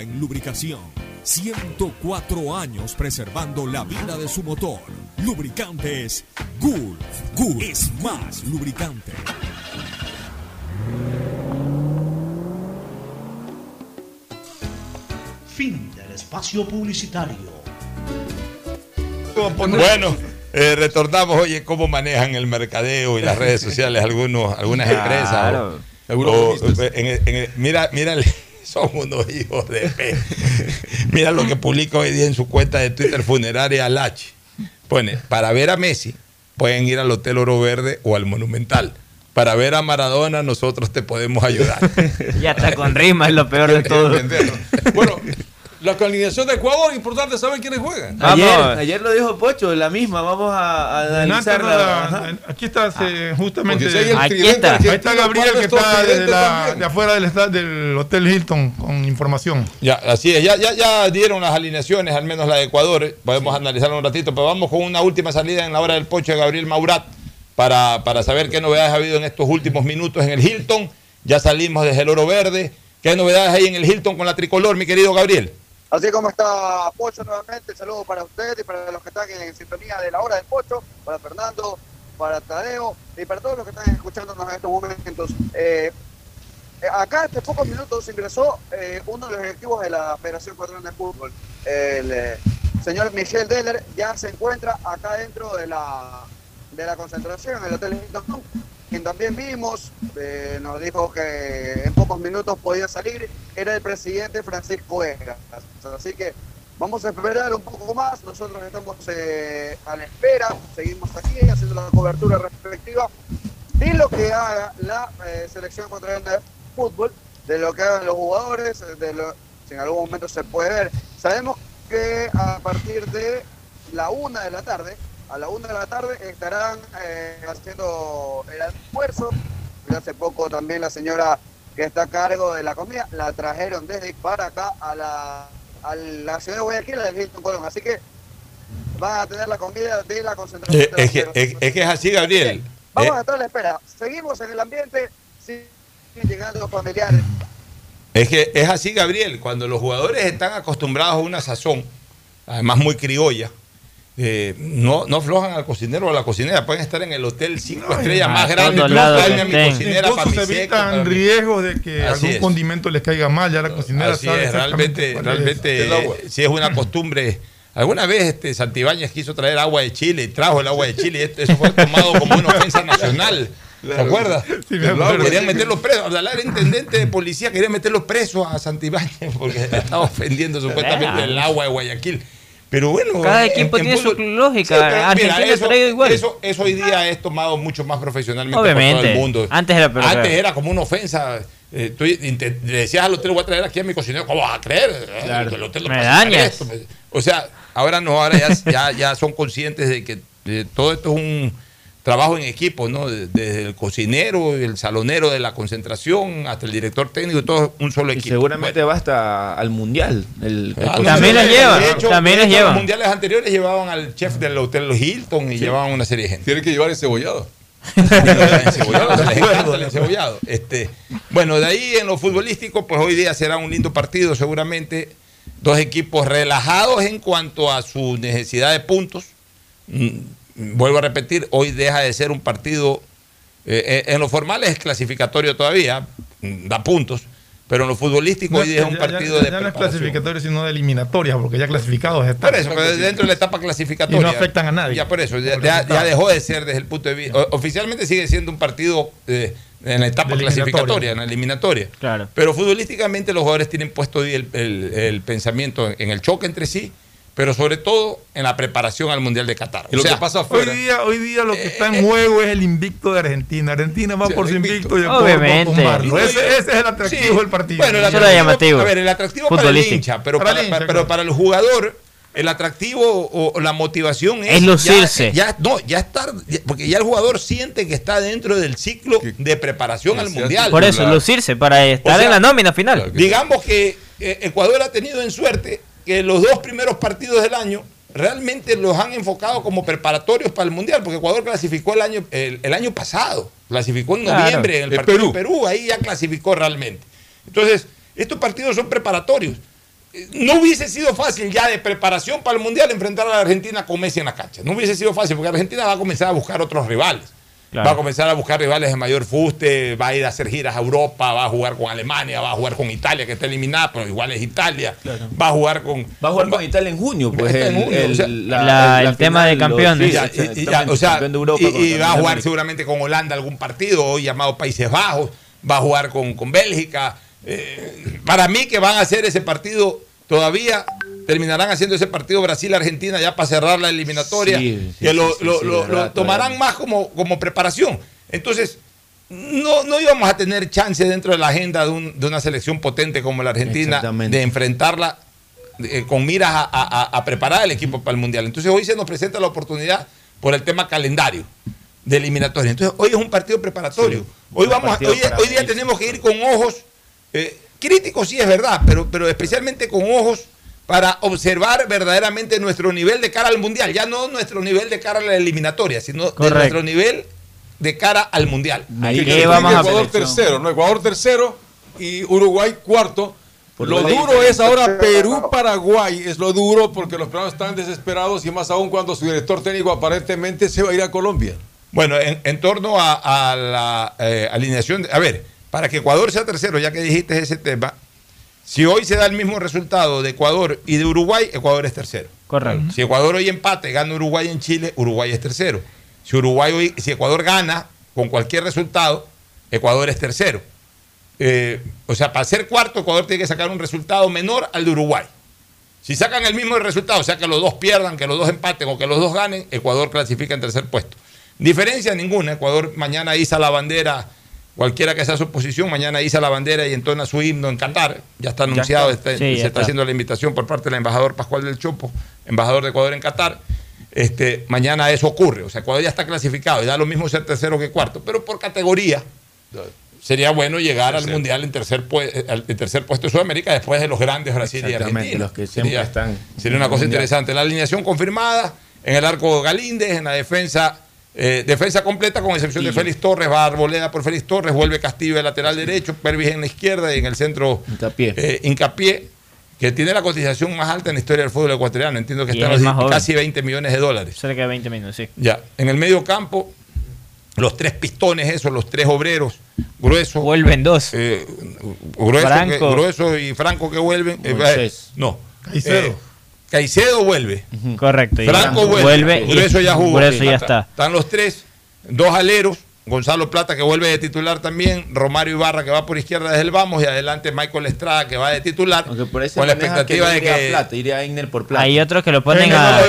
en lubricación. 104 años preservando la vida de su motor. Lubricantes Gulf. Gulf es más lubricante. Fin del espacio publicitario. Bueno, eh, retornamos, oye, cómo manejan el mercadeo y las redes sociales algunos, algunas empresas. Claro. o- o, en el- en el- mira, mira, el- son unos hijos de pe. Mira lo que publica hoy día en su cuenta de Twitter funeraria Lachi. Pone, para ver a Messi, pueden ir al Hotel Oro Verde o al Monumental. Para ver a Maradona, nosotros te podemos ayudar. Ya está con rima, es lo peor de todo. Bueno, La alineación de Ecuador, importante saber quiénes juegan. Ayer, ayer lo dijo Pocho, la misma, vamos a, a analizarla. Aquí está eh, justamente. Si aquí está, ahí está Gabriel ¿cuándo que está la- de afuera del, Hotel Hilton con información. Ya, así es, ya, ya, ya dieron las alineaciones, al menos la de Ecuador, eh, podemos analizarlo un ratito, pero vamos con una última salida en la hora del pocho de Gabriel Maurat para, para saber qué novedades ha habido en estos últimos minutos en el Hilton. Ya salimos desde el Oro Verde. ¿Qué novedades hay en el Hilton con la tricolor, mi querido Gabriel? Así como está Pocho nuevamente, saludo para ustedes y para los que están en sintonía de la hora del Pocho, para Fernando, para Tadeo y para todos los que están escuchándonos en estos momentos. Eh, acá hace pocos minutos ingresó eh, uno de los directivos de la Federación Ecuatoriana de Fútbol, el eh, señor Michel Deller, ya se encuentra acá dentro de la, de la concentración en el Hotel Hilton, quien también vimos, eh, nos dijo que en pocos minutos podía salir, era el presidente Francisco Egas. Así que vamos a esperar un poco más, nosotros estamos eh, a la espera, seguimos aquí haciendo la cobertura respectiva de lo que haga la eh, selección ecuatoriana de fútbol, de lo que hagan los jugadores, de lo si en algún momento se puede ver. Sabemos que a partir de la una de la tarde, a la una de la tarde estarán eh, haciendo el almuerzo. Y Hace poco también la señora que está a cargo de la comida la trajeron desde para acá a la, a la ciudad de Guayaquil, a Hilton Colón. Así que van a tener la comida de la concentración. Eh, de es, que, es, es que es así, Gabriel. Vamos Eh, a estar a la espera. Seguimos en el ambiente, siguen llegando los familiares. Es que es así, Gabriel. Cuando los jugadores están acostumbrados a una sazón, además muy criolla, eh, no, no aflojan al cocinero o a la cocinera. Pueden estar en el hotel cinco estrellas más grande. A mi cocinera Incluso para se evitan riesgos de que Así algún es. condimento les caiga mal. Ya la cocinera Así sabe es, realmente, cuál realmente es. Eh, una costumbre. Alguna vez este, Santibáñez quiso traer agua de Chile y trajo el agua de Chile y esto- eso fue tomado como una ofensa nacional. ¿Te acuerdas? Sí, me acuerdo. Querían meterlos presos. Abdalá era intendente de policía, quería meterlos presos a Santibáñez porque estaba ofendiendo supuestamente el agua de Guayaquil. Pero bueno. Cada equipo en tiene su lógica. Sí, pero mira, Argentina ha eso, traído igual. Eso, eso hoy día es tomado mucho más profesionalmente por todo el mundo. Antes era peor. Antes era como una ofensa. Eh, tú decías al hotel, voy a traer aquí a mi cocinero. ¿Cómo vas a creer? Eh, Claro. el hotel no Me dañas. esto. O sea, ahora no, ahora ya, ya, ya son conscientes de que eh, todo esto es un trabajo en equipo, ¿no? De- Desde el cocinero, el salonero de la concentración, hasta el director técnico, todo un solo Y equipo. seguramente va hasta al mundial. El, el Ah. También les lleva, De hecho, también les lleva. Los mundiales anteriores llevaban al chef del hotel Hilton y llevaban una serie de gente. Tiene que llevar el encebollado. Este, bueno, de ahí en lo futbolístico, pues hoy día será un lindo partido, seguramente. Dos equipos relajados en cuanto a su necesidad de puntos. Vuelvo a repetir, hoy deja de ser un partido. eh, eh, en lo formal es clasificatorio todavía, mm, da puntos. Pero en lo futbolístico hoy es un ya- ya- partido ya de no es clasificatorio, sino de eliminatoria, porque ya clasificados están. Por eso, pero dentro de la etapa clasificatoria. Y no afectan a nadie. Ya por eso, ya, ya- ya dejó de ser desde el punto de vista. o- Oficialmente sigue siendo un partido eh, en la etapa clasificatoria, en la eliminatoria. Claro. Pero futbolísticamente los jugadores tienen puesto el- el pensamiento en el choque entre sí, pero sobre todo en la preparación al Mundial de Qatar. Y lo O sea, que pasa Hoy día, hoy día lo que está Eh, en juego es el invicto de Argentina. Argentina va por su el invicto y Obviamente. Ecuador va no, Ese, ese es el atractivo Sí. del partido. Bueno, el Eso atractivo, era llamativo. A ver, el atractivo para el hincha, pero Para para, el hincha, para- claro. pero para el jugador, el atractivo o, la motivación es, Es lucirse. Ya, ya- no, ya estar, porque ya el jugador siente que está dentro del ciclo de preparación al mundial. Por eso, lucirse, para estar O sea, en la nómina final. Digamos que eh, Ecuador ha tenido en suerte que los dos primeros partidos del año realmente los han enfocado como preparatorios para el Mundial, porque Ecuador clasificó el año, el, el año pasado, clasificó en Claro. noviembre en el partido Perú. en Perú, ahí ya clasificó realmente. Entonces, estos partidos son preparatorios. No hubiese sido fácil ya de preparación para el Mundial enfrentar a la Argentina con Messi en la cancha. No hubiese sido fácil porque Argentina va a comenzar a buscar otros rivales. Claro. Va a comenzar a buscar rivales de mayor fuste, va a ir a hacer giras a Europa, va a jugar con Alemania, va a jugar con Italia, que está eliminada, pero igual es Italia. Va a jugar con. Va a jugar con Italia en junio, pues. El, junio, el- o sea, la- el tema de los- campeones. sí, Ya, exactamente, y- y ya, o sea, campeón de Europa y, va a jugar seguramente con Holanda algún partido, hoy llamado Países Bajos, va a jugar con, con Bélgica. Eh, para mí que van a hacer ese partido todavía, terminarán haciendo ese partido Brasil-Argentina ya para cerrar la eliminatoria, Sí, sí, que lo, sí, tomarán más como, como preparación. Entonces, no, no íbamos a tener chance dentro de la agenda de, un- de una selección potente como la Argentina de enfrentarla eh, con miras a, preparar el equipo para el Mundial. Entonces hoy se nos presenta la oportunidad por el tema calendario de eliminatoria. Entonces hoy es un partido preparatorio. hoy, vamos hoy, hoy, día tenemos que ir con ojos eh, críticos, sí es verdad, pero, pero especialmente con ojos para observar verdaderamente nuestro nivel de cara al Mundial. Ya no nuestro nivel de cara a la eliminatoria, sino nuestro nivel de cara al Mundial. Ahí vamos Ecuador tercero, ¿no? Ecuador tercero y Uruguay cuarto. lo duro es ahora Perú-Paraguay, es lo duro porque los peruanos están desesperados y más aún cuando su director técnico aparentemente se va a ir a Colombia. Bueno, en, torno a, la eh, alineación, a ver, para que Ecuador sea tercero, ya que dijiste ese tema, si hoy se da el mismo resultado de Ecuador y de Uruguay, Ecuador es tercero. Correcto. Si Ecuador hoy empate, gana Uruguay en Chile, Uruguay es tercero. Si Uruguay hoy, si Ecuador gana con cualquier resultado, Ecuador es tercero. Eh, o sea, para ser cuarto, Ecuador tiene que sacar un resultado menor al de Uruguay. Si sacan el mismo resultado, o sea, que los dos pierdan, que los dos empaten o que los dos ganen, Ecuador clasifica en tercer puesto. Diferencia ninguna. Ecuador mañana iza la bandera, cualquiera que sea su posición, mañana iza la bandera y entona su himno en Qatar. Ya está anunciado, se está, haciendo la invitación por parte del embajador Pascual del Chopo, embajador de Ecuador en Qatar. Este, mañana eso ocurre. O sea, Ecuador ya está clasificado y da lo mismo ser tercero que cuarto, pero por categoría sería bueno llegar al Mundial en tercer, en tercer puesto de Sudamérica después de los grandes Brasil y Argentina. los que siempre sería, están. Sería una cosa interesante. La alineación confirmada en el arco Galíndez, en la defensa. Eh, defensa completa con excepción de Félix Torres, va Arboleda por Félix Torres, vuelve Castillo de lateral derecho, Pervis en la izquierda y en el centro Incapié. Incapié que tiene la cotización más alta en la historia del fútbol ecuatoriano. Entiendo que está en casi 20 millones de dólares. Cerca de 20 millones, sí. Ya. En el medio campo, los tres pistones, esos, los tres obreros, gruesos. Vuelven dos. Eh, grueso, y Franco que vuelven. Eh, no. Caicedo. Eh, Caicedo vuelve. Correcto. Franco vuelve. Grueso ya jugó. Grueso ya está. Están los tres, dos aleros Gonzalo Plata que vuelve de titular también, Romario Ibarra que va por izquierda desde el vamos y adelante Michael Estrada que va de titular con la expectativa de que Plata, iría por Plata. Hay otros que lo ponen a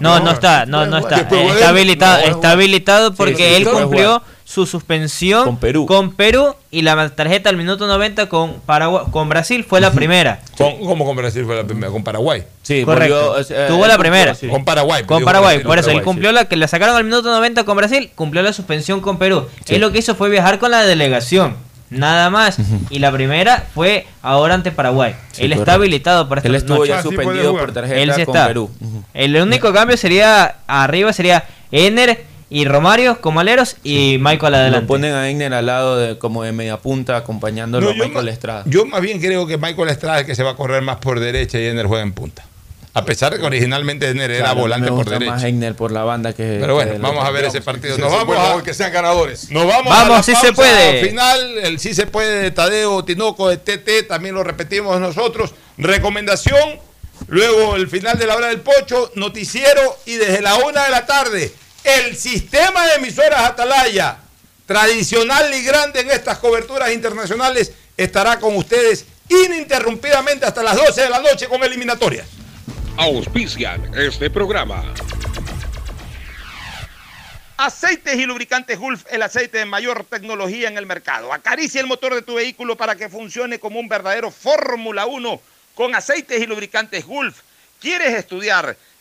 No, no está, no, no está. Está habilitado, está habilitado porque él cumplió su suspensión con Perú. con Perú y la tarjeta al minuto 90 con Paraguay, con Brasil fue la primera. ¿Cómo con Brasil fue la primera? Con Paraguay. Sí, correcto. Tuvo la primera. Con Paraguay. Con Paraguay. Por eso, él cumplió la que le sacaron al minuto 90 con Brasil, cumplió la suspensión con Perú. Él lo que hizo fue viajar con la delegación. Nada más. Y la primera fue ahora ante Paraguay. él está habilitado para esta Él estuvo ya suspendido por tarjeta él con Perú. El único cambio sería arriba sería Ener y Romario como aleros y Michael adelante. Lo ponen a Egner al lado de, como de media punta acompañándolo a Michael Estrada. Yo más bien creo que Michael Estrada es que se va a correr más por derecha y Egner juega en punta. A pesar de que originalmente Egner era volante por derecha. más Egner por la banda que. Pero bueno, vamos a ver ese partido. Nos vamos a que sean ganadores. Nos vamos, vamos si se puede. Final, el sí se puede de Tadeo Tinoco de TT, también lo repetimos nosotros. Recomendación, luego el final de la hora del pocho, noticiero y desde la una de la tarde el sistema de emisoras Atalaya, tradicional y grande en estas coberturas internacionales, estará con ustedes ininterrumpidamente hasta las 12 de la noche con eliminatorias. Auspician este programa. Aceites y lubricantes Gulf, el aceite de mayor tecnología en el mercado. Acaricia el motor de tu vehículo para que funcione como un verdadero Fórmula 1 con aceites y lubricantes Gulf. ¿Quieres estudiar?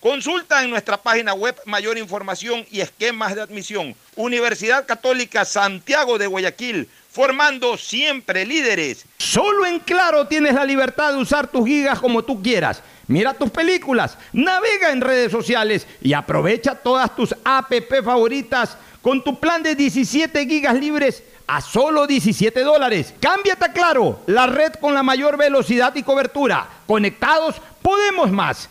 Consulta en nuestra página web mayor información y esquemas de admisión. Universidad Católica Santiago de Guayaquil, formando siempre líderes. Solo en Claro tienes la libertad de usar tus gigas como tú quieras. Mira tus películas, navega en redes sociales y aprovecha todas tus app favoritas con tu plan de 17 gigas libres a solo 17 dólares. Cámbiate a Claro, la red con la mayor velocidad y cobertura. Conectados, podemos más.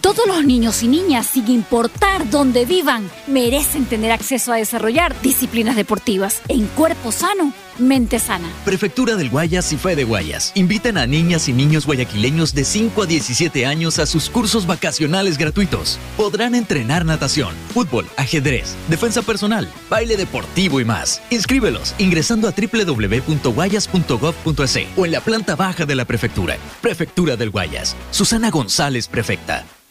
Todos los niños y niñas, sin importar dónde vivan, merecen tener acceso a desarrollar disciplinas deportivas en cuerpo sano, mente sana. Prefectura del Guayas y Fe de Guayas invitan a niñas y niños guayaquileños de 5 a 17 años a sus cursos vacacionales gratuitos. Podrán entrenar natación, fútbol, ajedrez, defensa personal, baile deportivo y más. Inscríbelos ingresando a www.guayas.gov.es o en la planta baja de la prefectura. Prefectura del Guayas. Susana González, prefecta.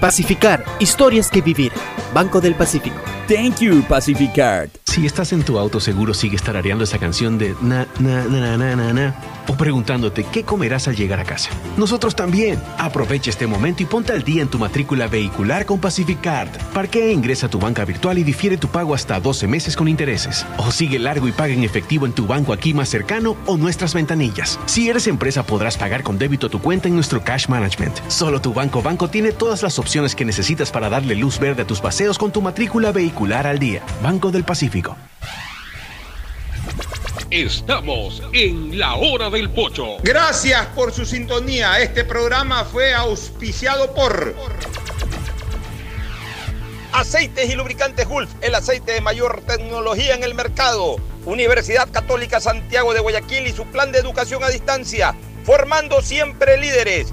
Pacificar, historias que vivir. Banco del Pacífico. Thank you, Pacificard. Si estás en tu auto, seguro sigue tarareando esa canción de na, na, na, na, na, na, o preguntándote qué comerás al llegar a casa. Nosotros también. Aprovecha este momento y ponte al día en tu matrícula vehicular con Pacificard. Parquea, ingresa a tu banca virtual y difiere tu pago hasta 12 meses con intereses. O sigue largo y paga en efectivo en tu banco aquí más cercano o nuestras ventanillas. Si eres empresa, podrás pagar con débito tu cuenta en nuestro Cash Management. Solo tu banco banco tiene todas las opciones que necesitas para darle luz verde a tus paseos con tu matrícula vehicular al día. Banco del Pacífico. Estamos en la hora del pocho. Gracias por su sintonía. Este programa fue auspiciado por Aceites y lubricantes Gulf, el aceite de mayor tecnología en el mercado. Universidad Católica Santiago de Guayaquil y su plan de educación a distancia, formando siempre líderes.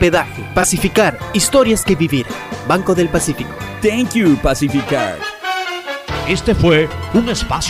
hospedaje. Pacificar, historias que vivir. Banco del Pacífico. Thank you, Pacificar. Este fue un espacio